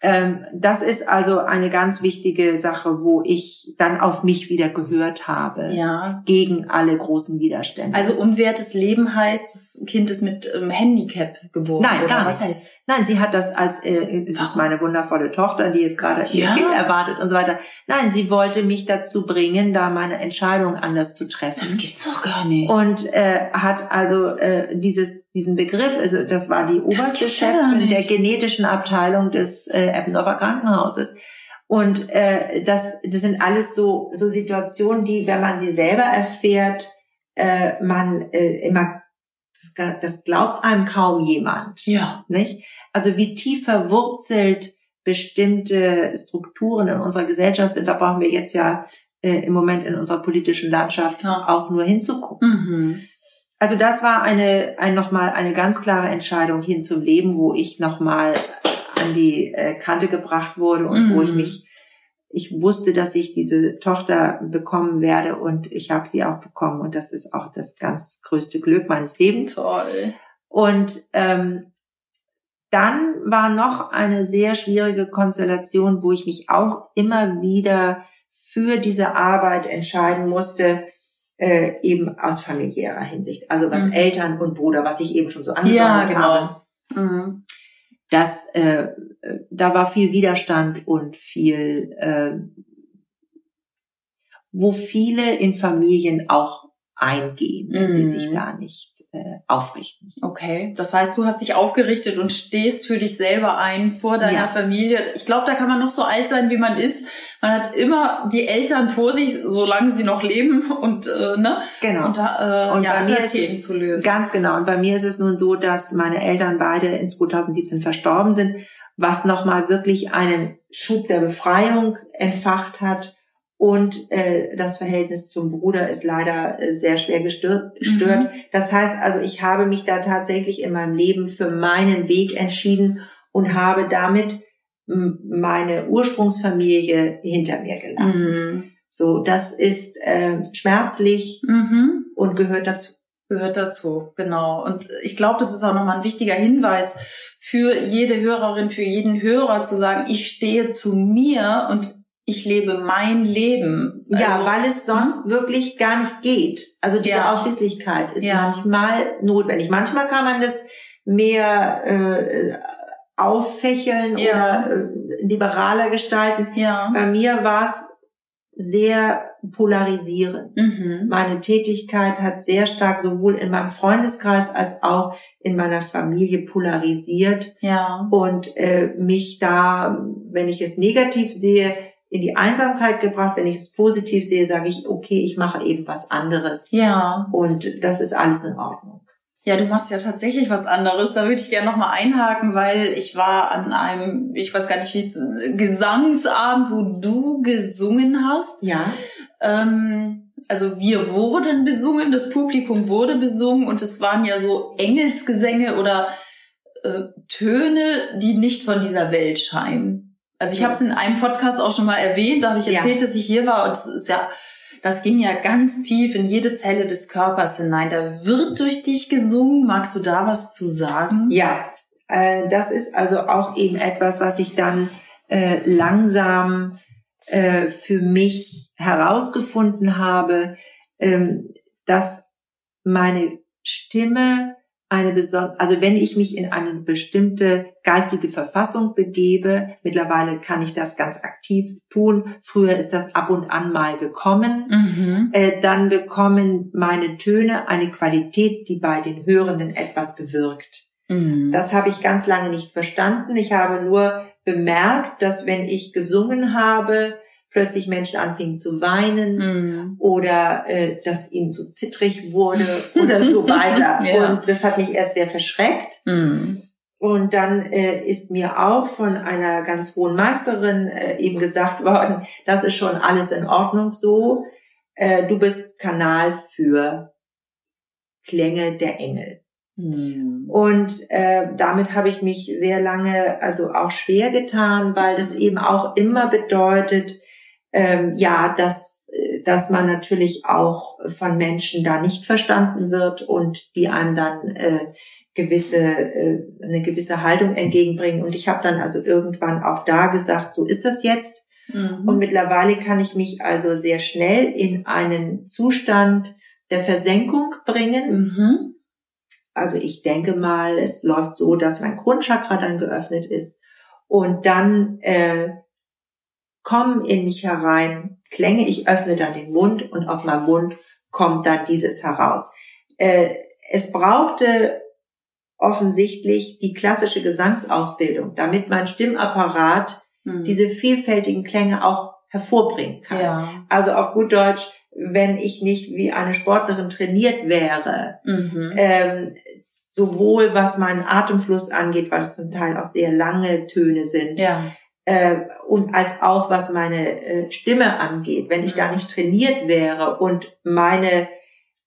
Ähm, das ist also eine ganz wichtige Sache, wo ich dann auf mich wieder gehört habe, Ja. gegen alle großen Widerstände. Also unwertes Leben heißt, das Kind ist mit ähm, Handicap geboren. Nein, oder gar was nicht. heißt? Nein, sie hat das als, äh, es ist meine wundervolle Tochter, die jetzt gerade ihr Ja. Kind erwartet und so weiter. Nein, sie wollte mich dazu bringen, da meine Entscheidung anders zu treffen. Das gibt's doch gar nicht. und äh, hat also äh, dieses diesen Begriff, also das war die oberste Chefin der genetischen Abteilung des äh, Eppendorfer Krankenhauses. Und äh, das, das sind alles so so Situationen, die, wenn man sie selber erfährt, äh, man äh, immer das, das glaubt einem kaum jemand, ja. nicht? Also wie tief verwurzelt bestimmte Strukturen in unserer Gesellschaft sind, da brauchen wir jetzt ja äh, im Moment in unserer politischen Landschaft Ja. auch nur hinzugucken. Mhm. Also das war eine, ein, nochmal eine ganz klare Entscheidung hin zum Leben, wo ich nochmal an die äh, Kante gebracht wurde und wo ich Mhm. mich, ich wusste, dass ich diese Tochter bekommen werde und ich habe sie auch bekommen und das ist auch das ganz größte Glück meines Lebens. Toll. Und ähm, dann war noch eine sehr schwierige Konstellation, wo ich mich auch immer wieder für diese Arbeit entscheiden musste, äh, eben aus familiärer Hinsicht. Also was mhm. Eltern und Bruder, was ich eben schon so angedeutet ja, genau. habe. Mhm. Das, äh, da war viel Widerstand und viel, äh, wo viele in Familien auch eingehen, wenn mhm. sie sich mhm. da nicht äh, aufrichten. Okay, das heißt, du hast dich aufgerichtet und stehst für dich selber ein vor deiner ja. Familie. Ich glaube, da kann man noch so alt sein, wie man ist. Man hat immer die Eltern vor sich, solange sie noch leben und äh, ne genau und, äh, und ja, bei mir Themen zu lösen. Ganz genau. Und bei mir ist es nun so, dass meine Eltern beide in 2017 verstorben sind, was nochmal wirklich einen Schub der Befreiung entfacht hat und äh, das Verhältnis zum Bruder ist leider äh, sehr schwer gestört. Mhm. Das heißt also, ich habe mich da tatsächlich in meinem Leben für meinen Weg entschieden und habe damit meine Ursprungsfamilie hinter mir gelassen. Mhm. So, das ist äh, schmerzlich mhm. und gehört dazu. Gehört dazu, genau. Und ich glaube, das ist auch nochmal ein wichtiger Hinweis für jede Hörerin, für jeden Hörer zu sagen, ich stehe zu mir und ich lebe mein Leben. Ja, also, weil es sonst hm? wirklich gar nicht geht. Also diese ja. Ausschließlichkeit ist ja. manchmal notwendig. Manchmal kann man das mehr äh, auffächeln ja. oder äh, liberaler gestalten. Ja. Bei mir war es sehr polarisierend. Mhm. Meine Tätigkeit hat sehr stark sowohl in meinem Freundeskreis als auch in meiner Familie polarisiert ja. und äh, mich da, wenn ich es negativ sehe, in die Einsamkeit gebracht. Wenn ich es positiv sehe, sage ich, okay, ich mache eben was anderes. Ja. Und das ist alles in Ordnung. Ja, du machst ja tatsächlich was anderes. Da würde ich gerne nochmal einhaken, weil ich war an einem, ich weiß gar nicht, wie es, Gesangsabend, wo du gesungen hast. Ja. Ähm, also wir wurden besungen, das Publikum wurde besungen und es waren ja so Engelsgesänge oder äh, Töne, die nicht von dieser Welt scheinen. Also ich habe es in einem Podcast auch schon mal erwähnt, da habe ich erzählt, ja. dass ich hier war und es ist ja, das ging ja ganz tief in jede Zelle des Körpers hinein. Da wird durch dich gesungen. Magst du da was zu sagen? Ja, äh, das ist also auch eben etwas, was ich dann äh, langsam äh, für mich herausgefunden habe, ähm, dass meine Stimme eine besondere, also wenn ich mich in eine bestimmte geistige Verfassung begebe, mittlerweile kann ich das ganz aktiv tun. Früher ist das ab und an mal gekommen. Mhm. Äh, dann bekommen meine Töne eine Qualität, die bei den Hörenden etwas bewirkt. Mhm. Das habe ich ganz lange nicht verstanden. Ich habe nur bemerkt, dass wenn ich gesungen habe, plötzlich Menschen anfingen zu weinen mm. oder äh, dass ihnen so zittrig wurde oder so weiter. ja. Und das hat mich erst sehr verschreckt. Mm. Und dann äh, ist mir auch von einer ganz hohen Meisterin äh, eben gesagt worden, das ist schon alles in Ordnung so. Äh, du bist Kanal für Klänge der Engel. Mm. Und äh, damit habe ich mich sehr lange also auch schwer getan, weil das eben auch immer bedeutet, ähm, ja, dass, dass man natürlich auch von Menschen da nicht verstanden wird und die einem dann äh, gewisse, äh, eine gewisse Haltung entgegenbringen. Und ich habe dann also irgendwann auch da gesagt, so ist das jetzt. Mhm. Und mittlerweile kann ich mich also sehr schnell in einen Zustand der Versenkung bringen. Mhm. Also ich denke mal, es läuft so, dass mein Grundchakra dann geöffnet ist und dann äh, kommen in mich herein Klänge, ich öffne dann den Mund und aus meinem Mund kommt dann dieses heraus. Äh, es brauchte offensichtlich die klassische Gesangsausbildung, damit mein Stimmapparat mhm. diese vielfältigen Klänge auch hervorbringen kann. Ja. Also auf gut Deutsch, wenn ich nicht wie eine Sportlerin trainiert wäre, mhm. ähm, sowohl was meinen Atemfluss angeht, weil es zum Teil auch sehr lange Töne sind, ja äh, und als auch was meine äh, Stimme angeht, wenn ich da mhm. nicht trainiert wäre und meine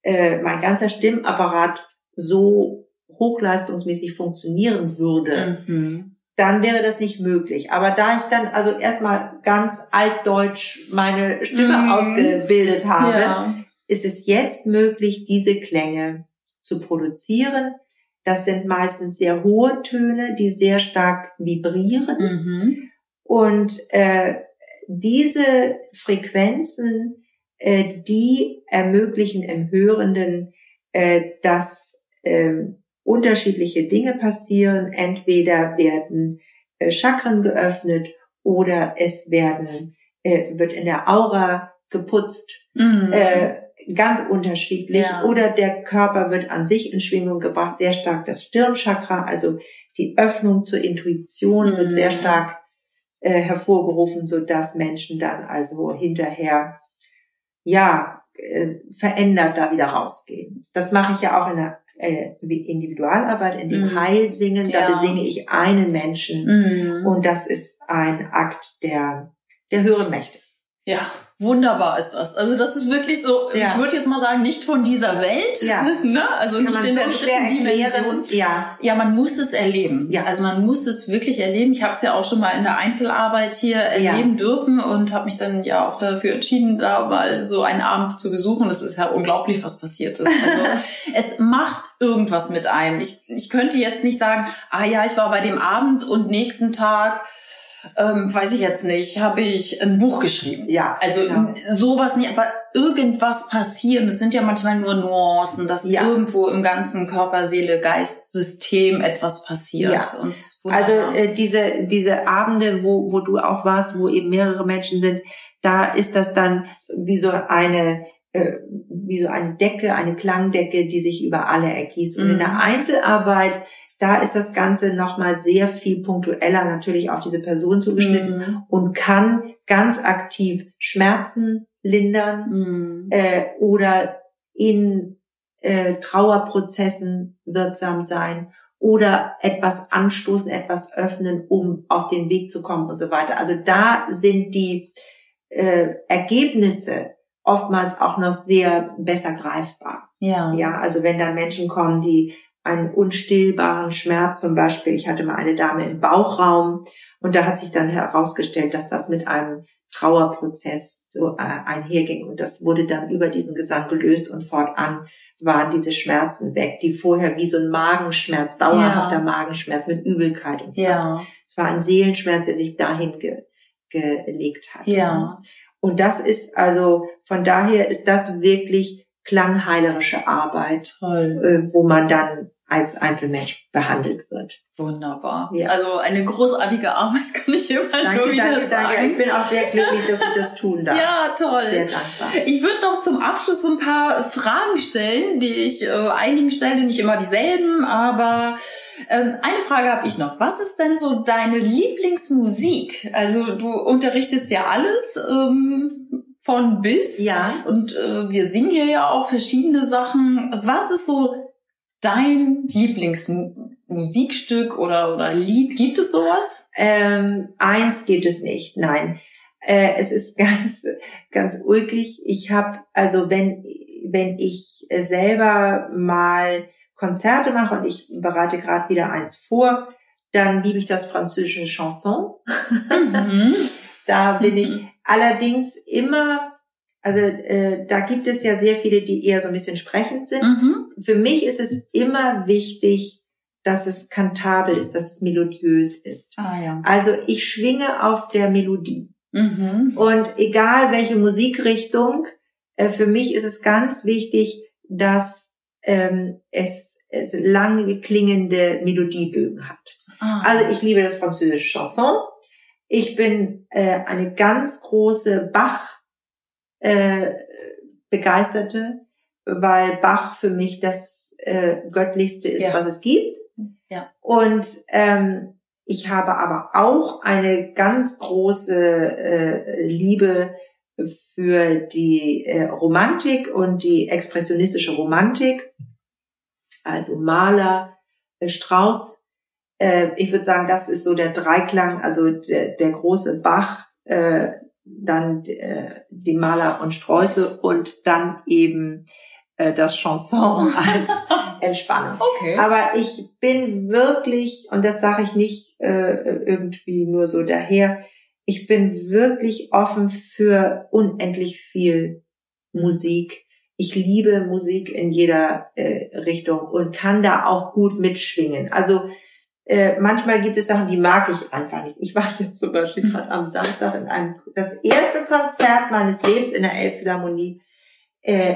äh, mein ganzer Stimmapparat so hochleistungsmäßig funktionieren würde, mhm. dann wäre das nicht möglich. Aber da ich dann also erstmal ganz altdeutsch meine Stimme mhm. ausgebildet habe, ja. ist es jetzt möglich, diese Klänge zu produzieren, Das sind meistens sehr hohe Töne, die sehr stark vibrieren. Mhm. Und äh, diese Frequenzen, äh, die ermöglichen im Hörenden, äh, dass äh, unterschiedliche Dinge passieren. Entweder werden äh, Chakren geöffnet oder es werden äh, wird in der Aura geputzt. Mhm. Äh, ganz unterschiedlich. Ja. Oder der Körper wird an sich in Schwingung gebracht, sehr stark das Stirnchakra, also die Öffnung zur Intuition Mhm. wird sehr stark äh, hervorgerufen, so dass Menschen dann also hinterher ja äh, verändert da wieder rausgehen. Das mache ich ja auch in der äh, Individualarbeit, in dem Mhm. Heilsingen. Da Ja. besinge ich einen Menschen Mhm. und das ist ein Akt der der höheren Mächte. Ja, wunderbar ist das. Also das ist wirklich so, Ja. ich würde jetzt mal sagen, nicht von dieser Welt, Ja. ne? also Kann nicht in der so dritten. Dimension. Ja, Ja, man muss es erleben. Ja. Also man muss es wirklich erleben. Ich habe es ja auch schon mal in der Einzelarbeit hier erleben dürfen und habe mich dann ja auch dafür entschieden, da mal so einen Abend zu besuchen. Das ist ja unglaublich, was passiert ist. Also es macht irgendwas mit einem. Ich, ich könnte jetzt nicht sagen, ah ja, ich war bei dem Abend und nächsten Tag, ähm, weiß ich jetzt nicht, habe ich ein Buch geschrieben. ja. Also genau. sowas nicht, aber irgendwas passieren. Das sind ja manchmal nur Nuancen, dass Ja. irgendwo im ganzen Körper, Seele, Geist, System etwas passiert. Ja. Also äh, diese diese Abende, wo wo du auch warst, wo eben mehrere Menschen sind, da ist das dann wie so eine äh, wie so eine Decke, eine Klangdecke, die sich über alle ergießt. Und in Mhm. der Einzelarbeit, da ist das Ganze nochmal sehr viel punktueller natürlich auf diese Person zugeschnitten Mhm. und kann ganz aktiv Schmerzen lindern, Mhm. äh, oder in äh, Trauerprozessen wirksam sein oder etwas anstoßen, etwas öffnen, um auf den Weg zu kommen und so weiter. Also da sind die äh, Ergebnisse oftmals auch noch sehr besser greifbar. Ja. Ja, also wenn dann Menschen kommen, die einen unstillbaren Schmerz zum Beispiel, ich hatte mal eine Dame im Bauchraum und da hat sich dann herausgestellt, dass das mit einem Trauerprozess so äh, einherging und das wurde dann über diesen Gesang gelöst und fortan waren diese Schmerzen weg, die vorher wie so ein Magenschmerz, dauerhafter Ja. Magenschmerz mit Übelkeit und so weiter. Ja. Es war ein Seelenschmerz, der sich dahin ge gelegt hat. Ja. Und das ist also, von daher ist das wirklich klangheilerische Arbeit, Toll. äh, wo man dann als Einzelmensch behandelt wird. Wunderbar. Ja. Also eine großartige Arbeit kann ich immer nur Danke, wieder danke, sagen. danke. Ich bin auch sehr glücklich, dass ich das tun darf. Ja, toll. Sehr dankbar. Ich würde noch zum Abschluss so ein paar Fragen stellen, die ich äh, einigen stelle, nicht immer dieselben, aber ähm, eine Frage habe ich noch. Was ist denn so deine Lieblingsmusik? Also du unterrichtest ja alles ähm, von bis Ja, und äh, wir singen hier ja auch verschiedene Sachen. Was ist so dein Lieblingsmusikstück oder, oder Lied? Gibt es sowas? ähm, eins gibt es nicht, nein. Äh, es ist ganz, ganz ulkig. Ich habe, also wenn, wenn ich äh, selber mal Konzerte mache und ich bereite gerade wieder eins vor, dann liebe ich das französische Chanson. Mhm. Da bin ich allerdings immer, also äh, da gibt es ja sehr viele, die eher so ein bisschen sprechend sind. Mhm. Für mich ist es immer wichtig, dass es kantabel ist, dass es melodiös ist. Ah ja. Also ich schwinge auf der Melodie. Mhm. Und egal welche Musikrichtung, äh, für mich ist es ganz wichtig, dass ähm, es, es lange klingende Melodiebögen hat. Ah. Also ich liebe das französische Chanson. Ich bin äh, eine ganz große Bach äh, Begeisterte, weil Bach für mich das äh, göttlichste ist, Ja. was es gibt. Ja. Und ähm, ich habe aber auch eine ganz große äh, Liebe für die äh, Romantik und die expressionistische Romantik, also Maler, äh, Strauss. Äh, ich würde sagen, das ist so der Dreiklang, also der, der große Bach, äh, dann äh, die Maler und Sträuße und dann eben äh, das Chanson als Entspannung. Okay. Aber ich bin wirklich, und das sage ich nicht äh, irgendwie nur so daher, ich bin wirklich offen für unendlich viel Musik. ich liebe Musik in jeder äh, Richtung und kann da auch gut mitschwingen. Also äh, manchmal gibt es Sachen, die mag ich einfach nicht. Ich war jetzt zum Beispiel gerade am Samstag in einem, das erste Konzert meines Lebens in der Elbphilharmonie, äh,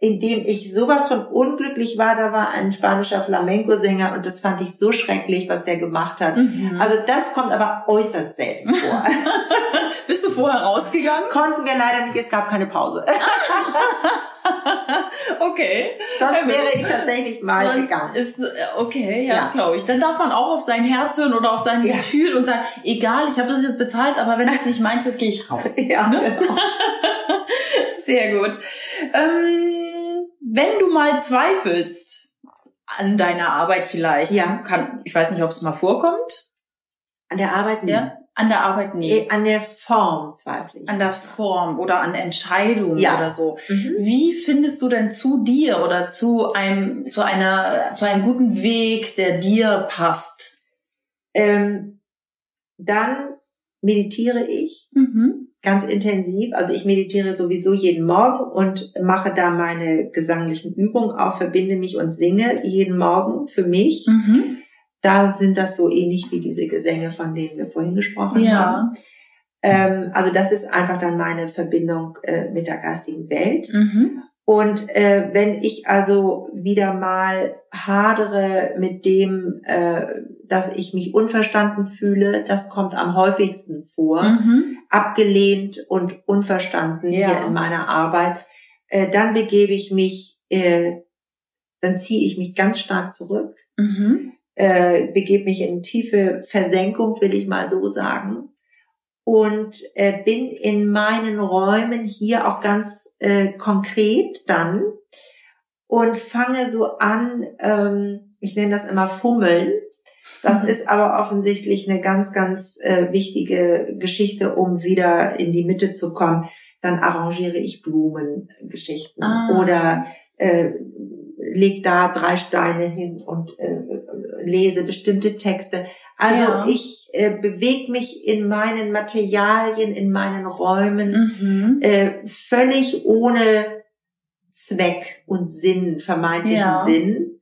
in dem ich sowas von unglücklich war. Da war ein spanischer Flamenco-Sänger und das fand ich so schrecklich, was der gemacht hat. Mhm. Also das kommt aber äußerst selten vor. Bist du vorher rausgegangen? Konnten wir leider nicht, es gab keine Pause. okay. Sonst wäre ich tatsächlich mal Sonst gegangen. Ist, äh, okay, ja, ja. das glaube ich. Dann darf man auch auf sein Herz hören oder auf sein ja. Gefühl und sagen, egal, ich habe das jetzt bezahlt, aber wenn es nicht meins ist, gehe ich raus. Ja, ne? genau. Sehr gut. Ähm, wenn du mal zweifelst an deiner Arbeit vielleicht, ja. kann, ich weiß nicht, ob es mal vorkommt. An der Arbeit nicht. Ja? An der Arbeit nicht. Äh, an der Form zweifle ich. An der Form oder an Entscheidungen ja. oder so. Mhm. Wie findest du denn zu dir oder zu einem, zu einer, zu einem guten Weg, der dir passt? Ähm, dann meditiere ich mhm. ganz intensiv. Also ich meditiere sowieso jeden Morgen und mache da meine gesanglichen Übungen auch, verbinde mich und singe jeden Morgen für mich. Mhm da sind das so ähnlich wie diese Gesänge, von denen wir vorhin gesprochen ja. haben. Ähm, also das ist einfach dann meine Verbindung äh, mit der geistigen Welt. Mhm. Und äh, wenn ich also wieder mal hadere mit dem, äh, dass ich mich unverstanden fühle, das kommt am häufigsten vor, mhm. abgelehnt und unverstanden ja. hier in meiner Arbeit, äh, dann begebe ich mich, äh, dann ziehe ich mich ganz stark zurück. Mhm äh, begebe mich in tiefe Versenkung, will ich mal so sagen. Und äh, bin in meinen Räumen hier auch ganz äh, konkret dann und fange so an, ähm, ich nenne das immer Fummeln. Das mhm. ist aber offensichtlich eine ganz, ganz äh, wichtige Geschichte, um wieder in die Mitte zu kommen. Dann arrangiere ich Blumengeschichten ah. oder äh, leg da drei Steine hin und äh, lese bestimmte Texte. Also ja. ich äh, bewege mich in meinen Materialien, in meinen Räumen mhm. äh, völlig ohne Zweck und Sinn, vermeintlichen ja. Sinn.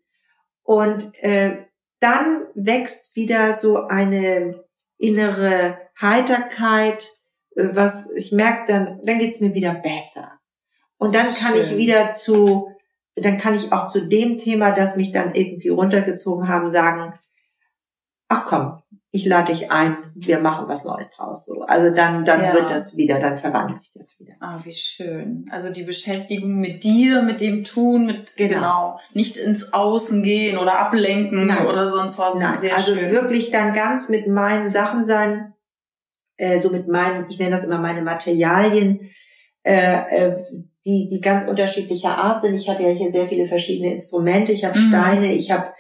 Und äh, dann wächst wieder so eine innere Heiterkeit, äh, was ich merke, dann, dann geht's mir wieder besser. Und dann Schön. kann ich wieder zu dann kann ich auch zu dem Thema, das mich dann irgendwie runtergezogen haben, sagen, ach komm, ich lade dich ein, wir machen was Neues draus. So. Also dann, dann ja. wird das wieder, dann verwandelt sich das wieder. Ah, wie schön. Also die Beschäftigung mit dir, mit dem Tun, mit genau, genau nicht ins Außen gehen oder ablenken Nein. oder sonst was. Nein. Sehr also schön. wirklich dann ganz mit meinen Sachen sein, äh, so mit meinen, ich nenne das immer meine Materialien, äh, äh, die, die ganz unterschiedlicher Art sind. Ich habe ja hier sehr viele verschiedene Instrumente. Ich habe mhm. Steine, ich habe,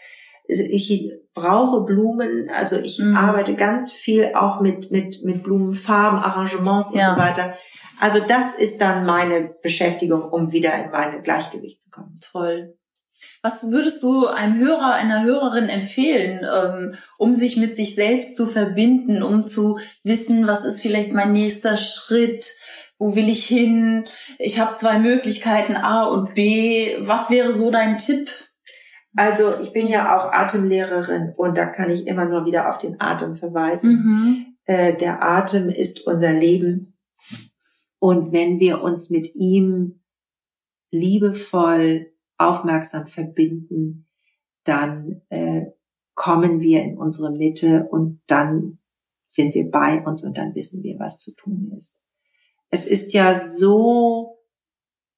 ich brauche Blumen. Also ich mhm. arbeite ganz viel auch mit, mit, mit Blumenfarben, Arrangements und ja. so weiter. Also das ist dann meine Beschäftigung, um wieder in meine Gleichgewicht zu kommen. Toll. Was würdest du einem Hörer, einer Hörerin empfehlen, ähm, um sich mit sich selbst zu verbinden, um zu wissen, was ist vielleicht mein nächster Schritt? Wo will ich hin? Ich habe zwei Möglichkeiten A und B. Was wäre so dein Tipp? Also ich bin ja auch Atemlehrerin und da kann ich immer nur wieder auf den Atem verweisen. Mhm. Äh, der Atem ist unser Leben. Und wenn wir uns mit ihm liebevoll, aufmerksam verbinden, dann äh, kommen wir in unsere Mitte und dann sind wir bei uns und dann wissen wir, was zu tun ist es ist ja so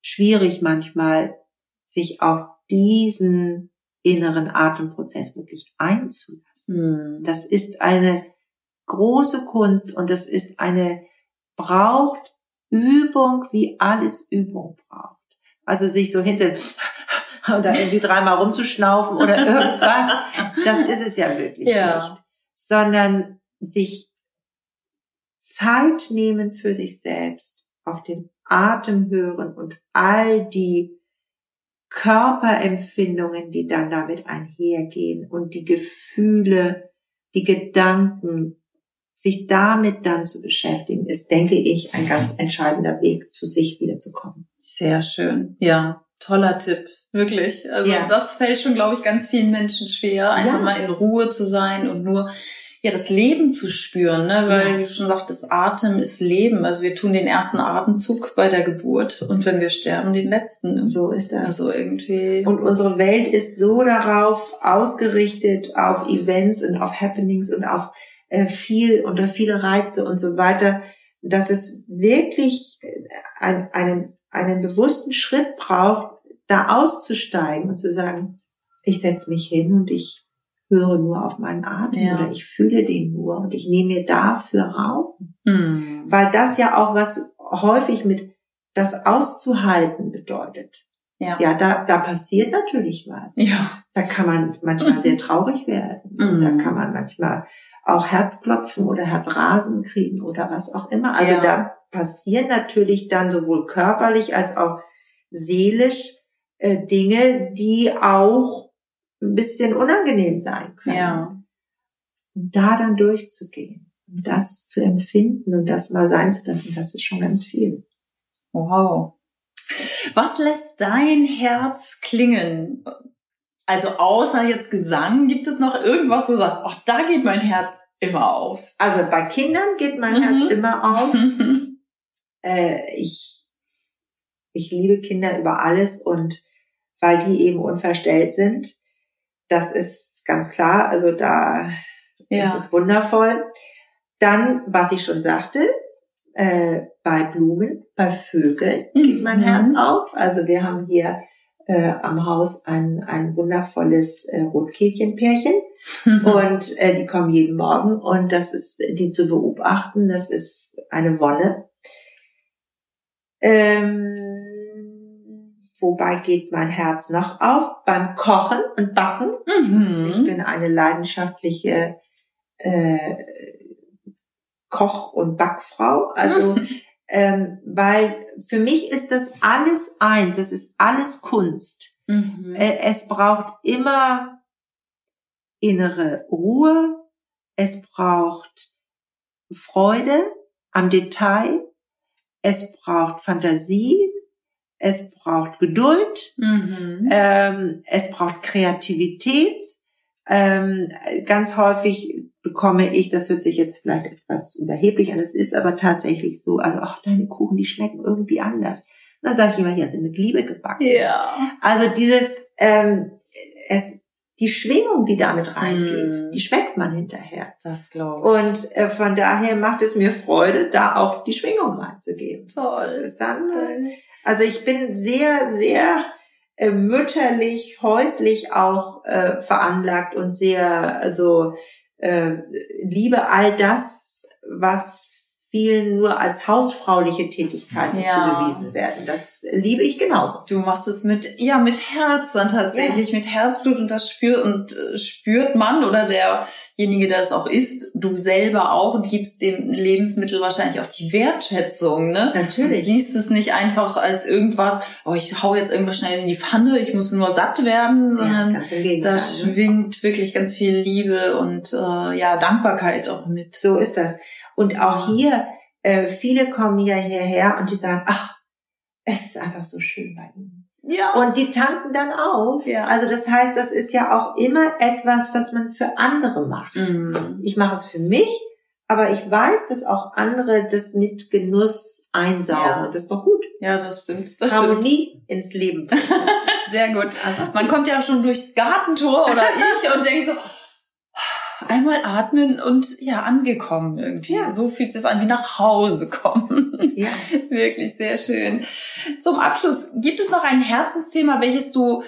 schwierig manchmal, sich auf diesen inneren Atemprozess wirklich einzulassen. Mhm. Das ist eine große Kunst und das ist eine, braucht Übung, wie alles Übung braucht. Also sich so hinter oder irgendwie dreimal rumzuschnaufen oder irgendwas, das ist es ja wirklich ja. nicht. Sondern sich Zeit nehmen für sich selbst, auf den Atem hören und all die Körperempfindungen, die dann damit einhergehen und die Gefühle, die Gedanken, sich damit dann zu beschäftigen, ist, denke ich, ein ganz entscheidender Weg, zu sich wiederzukommen. Sehr schön. Ja, toller Tipp. Wirklich. Also ja. das fällt schon, glaube ich, ganz vielen Menschen schwer, einfach ja. mal in Ruhe zu sein und nur ja das Leben zu spüren, ne? Weil ja. wie du schon sagtest, Atem ist Leben. Also wir tun den ersten Atemzug bei der Geburt und wenn wir sterben, den letzten. So ist das. Also irgendwie. Und unsere Welt ist so darauf ausgerichtet, auf Events und auf Happenings und auf äh, viel unter viele Reize und so weiter, dass es wirklich äh, ein, einen, einen bewussten Schritt braucht, da auszusteigen und zu sagen, ich setze mich hin und ich höre nur auf meinen Atem ja. oder ich fühle den nur und ich nehme mir dafür Raum. Mhm. Weil das ja auch was häufig mit das auszuhalten bedeutet. Ja, ja da, da passiert natürlich was. Ja. Da kann man manchmal sehr traurig werden. Mhm. Da kann man manchmal auch Herzklopfen oder Herzrasen kriegen oder was auch immer. Also ja. da passieren natürlich dann sowohl körperlich als auch seelisch äh, Dinge, die auch ein bisschen unangenehm sein können. Ja. Und da dann durchzugehen und das zu empfinden und das mal sein zu lassen, das ist schon ganz viel. Wow. Was lässt dein Herz klingen? Also außer jetzt Gesang, gibt es noch irgendwas, wo du sagst, oh, da geht mein Herz immer auf? Also bei Kindern geht mein mhm. Herz immer auf. äh, ich, ich liebe Kinder über alles und weil die eben unverstellt sind. Das ist ganz klar. Also da ja. ist es wundervoll. Dann, was ich schon sagte, äh, bei Blumen, bei Vögeln geht mein mhm. Herz auf. Also wir haben hier äh, am Haus ein, ein wundervolles äh, Rotkehlchenpärchen. Mhm. Und äh, die kommen jeden Morgen und das ist, die zu beobachten, das ist eine Wonne. Ähm, wobei geht mein Herz noch auf? Beim Kochen und Backen. Mhm. Ich bin eine leidenschaftliche äh, Koch- und Backfrau. Also ähm, weil für mich ist das alles eins, es ist alles Kunst. Mhm. Äh, es braucht immer innere Ruhe, es braucht Freude am Detail, es braucht Fantasie, es braucht Geduld, mhm. ähm, es braucht Kreativität. Ähm, ganz häufig bekomme ich, das hört sich jetzt vielleicht etwas überheblich an, es ist aber tatsächlich so, also ach, deine Kuchen, die schmecken irgendwie anders. Und dann sage ich immer, hier sind mit Liebe gebacken. Ja. Also dieses, ähm, es, die Schwingung, die damit reingeht, mm. die schmeckt man hinterher. Das glaube ich. Und äh, von daher macht es mir Freude, da auch die Schwingung reinzugeben. Toll. Das ist dann, äh, also ich bin sehr, sehr äh, mütterlich, häuslich auch äh, veranlagt und sehr, also äh, liebe all das, was vielen nur als hausfrauliche Tätigkeiten ja. zugewiesen werden. Das liebe ich genauso. Du machst es mit, ja, mit Herz dann tatsächlich, ja. mit Herzblut und das spürt, und äh, spürt man oder derjenige, der es auch isst, du selber auch und gibst dem Lebensmittel wahrscheinlich auch die Wertschätzung, ne? Natürlich. Du siehst es nicht einfach als irgendwas, oh, ich hau jetzt irgendwas schnell in die Pfanne, ich muss nur satt werden, sondern ja, da ne? schwingt wirklich ganz viel Liebe und äh, ja, Dankbarkeit auch mit. So ist das. Und auch hier, äh, viele kommen ja hierher und die sagen, ach, es ist einfach so schön bei Ihnen. Ja. Und die tanken dann auf. Ja. Also das heißt, das ist ja auch immer etwas, was man für andere macht. Mhm. Ich mache es für mich, aber ich weiß, dass auch andere das mit Genuss einsaugen. Ja. Das ist doch gut. Ja, das stimmt. Das Harmonie stimmt. ins Leben. Sehr gut. Man kommt ja schon durchs Gartentor oder ich und denkt so, einmal atmen und ja, angekommen irgendwie. Ja. So fühlt es an wie nach Hause kommen. Ja. Wirklich sehr schön. Zum Abschluss, gibt es noch ein Herzensthema, welches du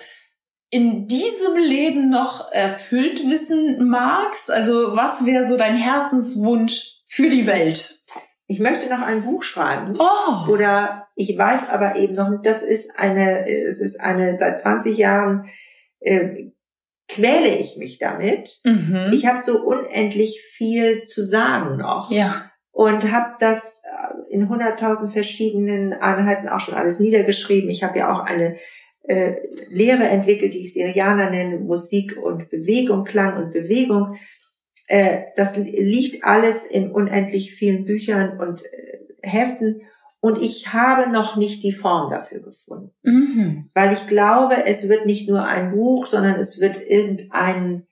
in diesem Leben noch erfüllt wissen magst? Also was wäre so dein Herzenswunsch für die Welt? Ich möchte noch ein Buch schreiben. Oh. Oder ich weiß aber eben noch, das ist eine, es ist eine seit 20 Jahren äh, quäle ich mich damit. Mhm. Ich habe so unendlich viel zu sagen noch. Ja. Und habe das äh, in hunderttausend verschiedenen Einheiten auch schon alles niedergeschrieben. Ich habe ja auch eine äh, Lehre entwickelt, die ich Seriana nenne, Musik und Bewegung, Klang und Bewegung. Äh, das liegt alles in unendlich vielen Büchern und äh, Heften. Und ich habe noch nicht die Form dafür gefunden. Mhm. Weil ich glaube, es wird nicht nur ein Buch, sondern es wird irgendein,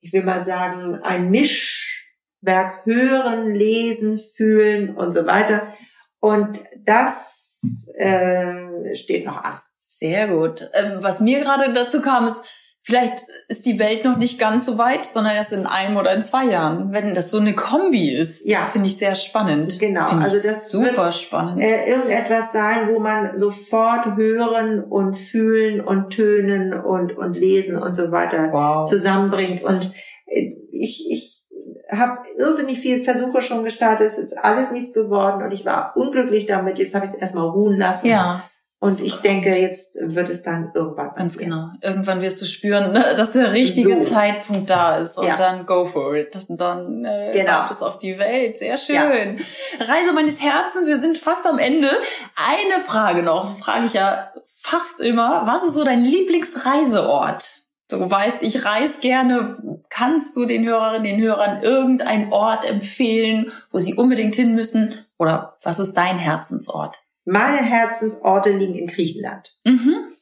ich will mal sagen, ein Mischwerk hören, lesen, fühlen und so weiter. Und das äh, steht noch an. Sehr gut. Ähm, was mir gerade dazu kam, ist, vielleicht ist die Welt noch nicht ganz so weit, sondern erst in einem oder in zwei Jahren, wenn das so eine Kombi ist. Ja. Das finde ich sehr spannend. Genau, Finde ich also das super wird, spannend. Äh, irgendetwas sein, wo man sofort hören und fühlen und tönen und, und lesen und so weiter wow. zusammenbringt. Und äh, ich, ich habe irrsinnig viel Versuche schon gestartet. Es ist alles nichts geworden und ich war unglücklich damit. Jetzt habe ich es erstmal ruhen lassen. Ja, Und ich denke, jetzt wird es dann irgendwann ganz passieren. genau. Irgendwann wirst du spüren, ne, dass der richtige So. Zeitpunkt da ist und Ja. dann go for it. Und dann äh, Genau. es auf die Welt. Sehr schön. Reise meines Herzens, wir sind fast am Ende. Eine Frage noch, frage ich ja fast immer. Was ist so dein Lieblingsreiseort? Du weißt, ich reise gerne. Kannst du den Hörerinnen, den Hörern irgendeinen Ort empfehlen, wo sie unbedingt hin müssen? Oder was ist dein Herzensort? Meine Herzensorte liegen in Griechenland. Mhm.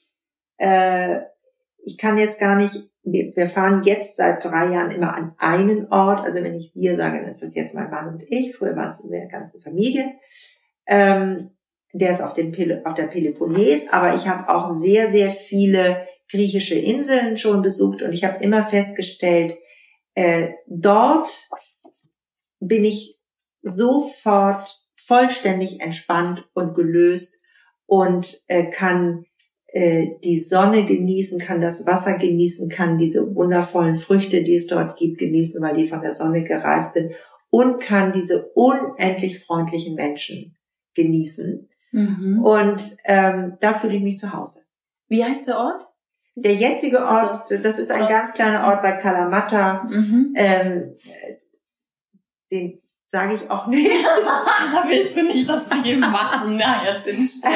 Äh, ich kann jetzt gar nicht, wir, wir fahren jetzt seit drei Jahren immer an einen Ort. Also wenn ich wir sage, dann ist das jetzt mein Mann und ich. Früher waren es in der ganzen Familie. Ähm, der ist auf, dem Pele, auf der Peloponnes, aber ich habe auch sehr, sehr viele griechische Inseln schon besucht und ich habe immer festgestellt, äh, dort bin ich sofort vollständig entspannt und gelöst und äh, kann äh, die Sonne genießen, kann das Wasser genießen, kann diese wundervollen Früchte, die es dort gibt, genießen, weil die von der Sonne gereift sind und kann diese unendlich freundlichen Menschen genießen. Mhm. Und ähm, da fühle ich mich zu Hause. Wie heißt der Ort? Der jetzige Ort, das ist ein ganz kleiner Ort bei Kalamata. Mhm. Ähm, äh, den sage ich auch nicht. da willst du nicht, dass die Massen ja, jetzt entstehen.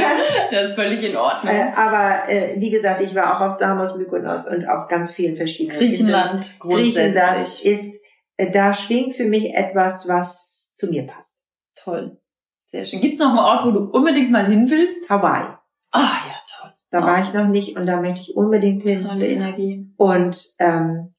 Das ist völlig in Ordnung. Äh, aber äh, wie gesagt, ich war auch auf Samos, Mykonos und auf ganz vielen verschiedenen Griechenland Inseln. Griechenland grundsätzlich. ist, äh, da schwingt für mich etwas, was zu mir passt. Toll. Sehr schön. Gibt es noch einen Ort, wo du unbedingt mal hin willst? Hawaii. Ah ja, toll. Da Ah. war ich noch nicht und da möchte ich unbedingt hin. Tolle Energie. Und ähm,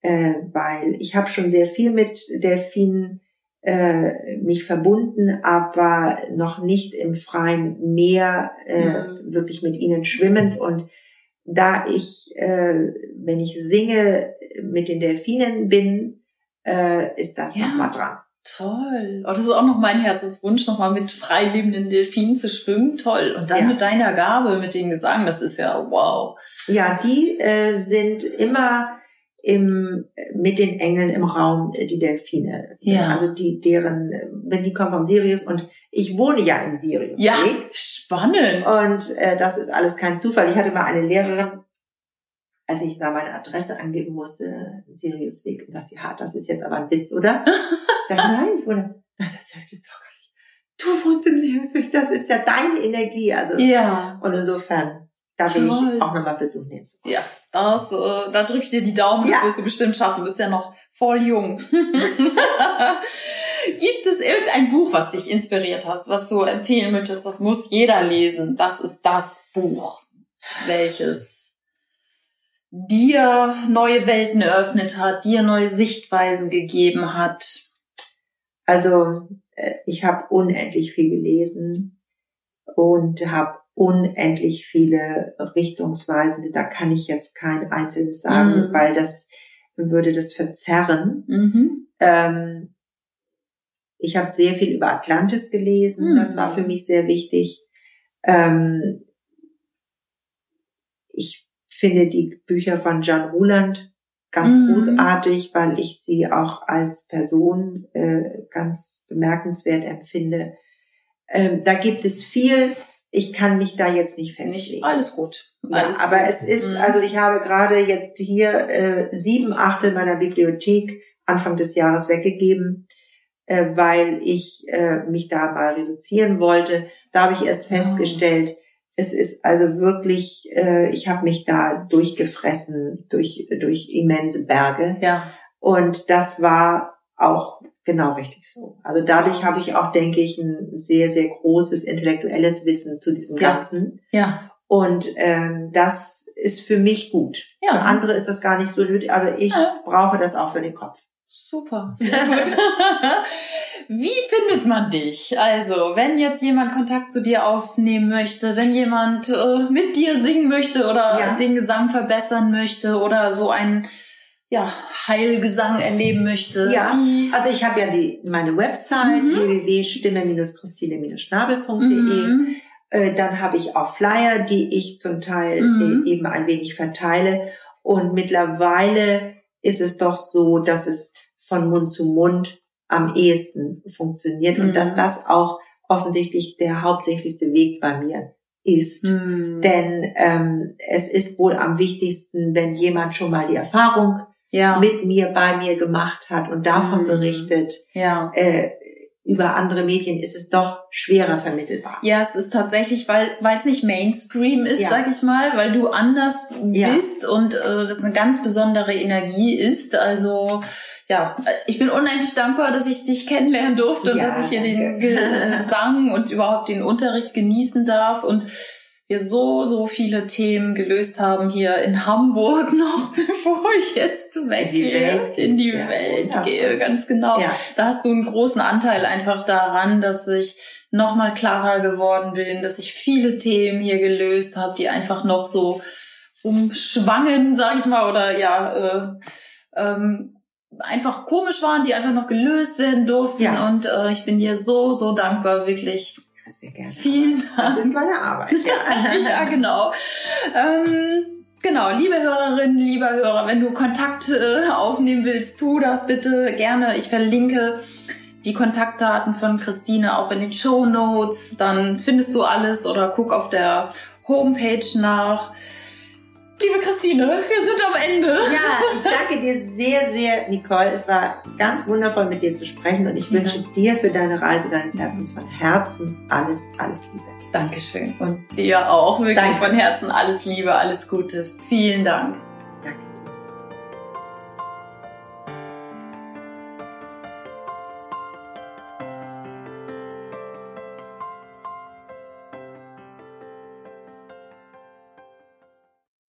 äh, weil ich habe schon sehr viel mit Delfinen äh, mich verbunden, aber noch nicht im freien Meer äh, Mhm. wirklich mit ihnen schwimmend. Und da ich, äh, wenn ich singe, mit den Delfinen bin, äh, ist das Ja. noch mal dran. Toll. Oh, das ist auch noch mein Herzenswunsch, nochmal mit frei lebenden Delfinen zu schwimmen. Toll. Und dann Ja. mit deiner Gabe, mit dem Gesang, das ist ja wow. Ja, die äh, sind immer im, mit den Engeln im Raum, äh, die Delfine. Ja. Also die, deren, wenn die kommen vom Sirius und ich wohne ja im Sirius. Ja, spannend. Und äh, das ist alles kein Zufall. Ich hatte mal eine Lehrerin, als ich da meine Adresse angeben musste, Siriusweg, und sagt sie, ha, das ist jetzt aber ein Witz, oder? Ich sage, nein, ich wohne. Nein, das, das gibt's doch gar nicht. Du wohnst im Siriusweg, das ist ja deine Energie. Also ja. und insofern, da will Toll. ich auch nochmal versuchen hinzukommen. Ja, das, äh, da drücke ich dir die Daumen, Ja. das wirst du bestimmt schaffen. Du bist ja noch voll jung. Gibt es irgendein Buch, was dich inspiriert hast, was du empfehlen möchtest? Das muss jeder lesen. Das ist das Buch, welches dir neue Welten eröffnet hat, dir neue Sichtweisen gegeben hat. Also äh, ich habe unendlich viel gelesen und habe unendlich viele Richtungsweisende. Da kann ich jetzt kein einzelnes sagen, Mhm. weil das würde das verzerren. Mhm. Ähm, ich habe sehr viel über Atlantis gelesen. Mhm. Das war für mich sehr wichtig. Ähm, ich finde die Bücher von Jan Ruland ganz Mhm. großartig, weil ich sie auch als Person äh, ganz bemerkenswert empfinde. Ähm, da gibt es viel. Ich kann mich da jetzt nicht festlegen. Nicht alles gut. Ja, Alles aber gut. es ist, Mhm. also ich habe gerade jetzt hier äh, sieben Achtel meiner Bibliothek Anfang des Jahres weggegeben, äh, weil ich äh, mich da mal reduzieren wollte. Da habe ich erst Oh. festgestellt, es ist also wirklich, äh, ich habe mich da durchgefressen durch, durch immense Berge. ja. Und das war auch Genau richtig so. Also dadurch habe ich auch, denke ich, ein sehr, sehr großes intellektuelles Wissen zu diesem Ja. Ganzen. Ja. Und ähm, das ist für mich gut. Ja. Für andere ist das gar nicht so nötig, aber ich Ja. brauche das auch für den Kopf. Super, sehr gut. Wie findet man dich? Also, wenn jetzt jemand Kontakt zu dir aufnehmen möchte, wenn jemand äh, mit dir singen möchte oder Ja. den Gesang verbessern möchte oder so einen ja, Heilgesang erleben möchte. Ja. Also ich habe ja die, meine Website Mhm. www.stimme-christine-schnabel.de. Mhm. Äh, dann habe ich auch Flyer, die ich zum Teil Mhm. äh, eben ein wenig verteile. Und mittlerweile ist es doch so, dass es von Mund zu Mund am ehesten funktioniert und Mhm. dass das auch offensichtlich der hauptsächlichste Weg bei mir ist. Mhm. Denn ähm, es ist wohl am wichtigsten, wenn jemand schon mal die Erfahrung ja, mit mir, bei mir gemacht hat und davon Mhm. berichtet. ja. Äh, über andere Medien ist es doch schwerer vermittelbar. Ja, es ist tatsächlich, weil weil es nicht Mainstream ist, Ja. sag ich mal, weil du anders Ja. bist und äh, das eine ganz besondere Energie ist. Also ja, ich bin unendlich dankbar, dass ich dich kennenlernen durfte und Ja, dass ich hier den danke. Gesang und überhaupt den Unterricht genießen darf und wir so, so viele Themen gelöst haben hier in Hamburg noch, bevor ich jetzt weggehe, Welt in die ja. Welt Ja. gehe, ganz genau Ja, da hast du einen großen Anteil einfach daran, dass ich noch mal klarer geworden bin, dass ich viele Themen hier gelöst habe, die einfach noch so umschwangen, sag ich mal, oder ja, äh, ähm, einfach komisch waren, die einfach noch gelöst werden durften. Ja. Und äh, ich bin dir so, so dankbar, wirklich. Sehr gerne. Vielen Das Dank. ist meine Arbeit. Ja, ja, genau. Ähm, genau, liebe Hörerinnen, lieber Hörer, wenn du Kontakt äh, aufnehmen willst, tu das bitte gerne. Ich verlinke die Kontaktdaten von Christine auch in den Show Notes. Dann findest du alles oder guck auf der Homepage nach. Liebe Christine, wir sind am Ende. Ja, ich danke dir sehr, sehr, Nicole. Es war ganz wundervoll, mit dir zu sprechen und ich Ja. wünsche dir für deine Reise deines Herzens von Herzen alles, alles Liebe. Dankeschön. Und dir auch wirklich Danke. von Herzen alles Liebe, alles Gute. Vielen Dank.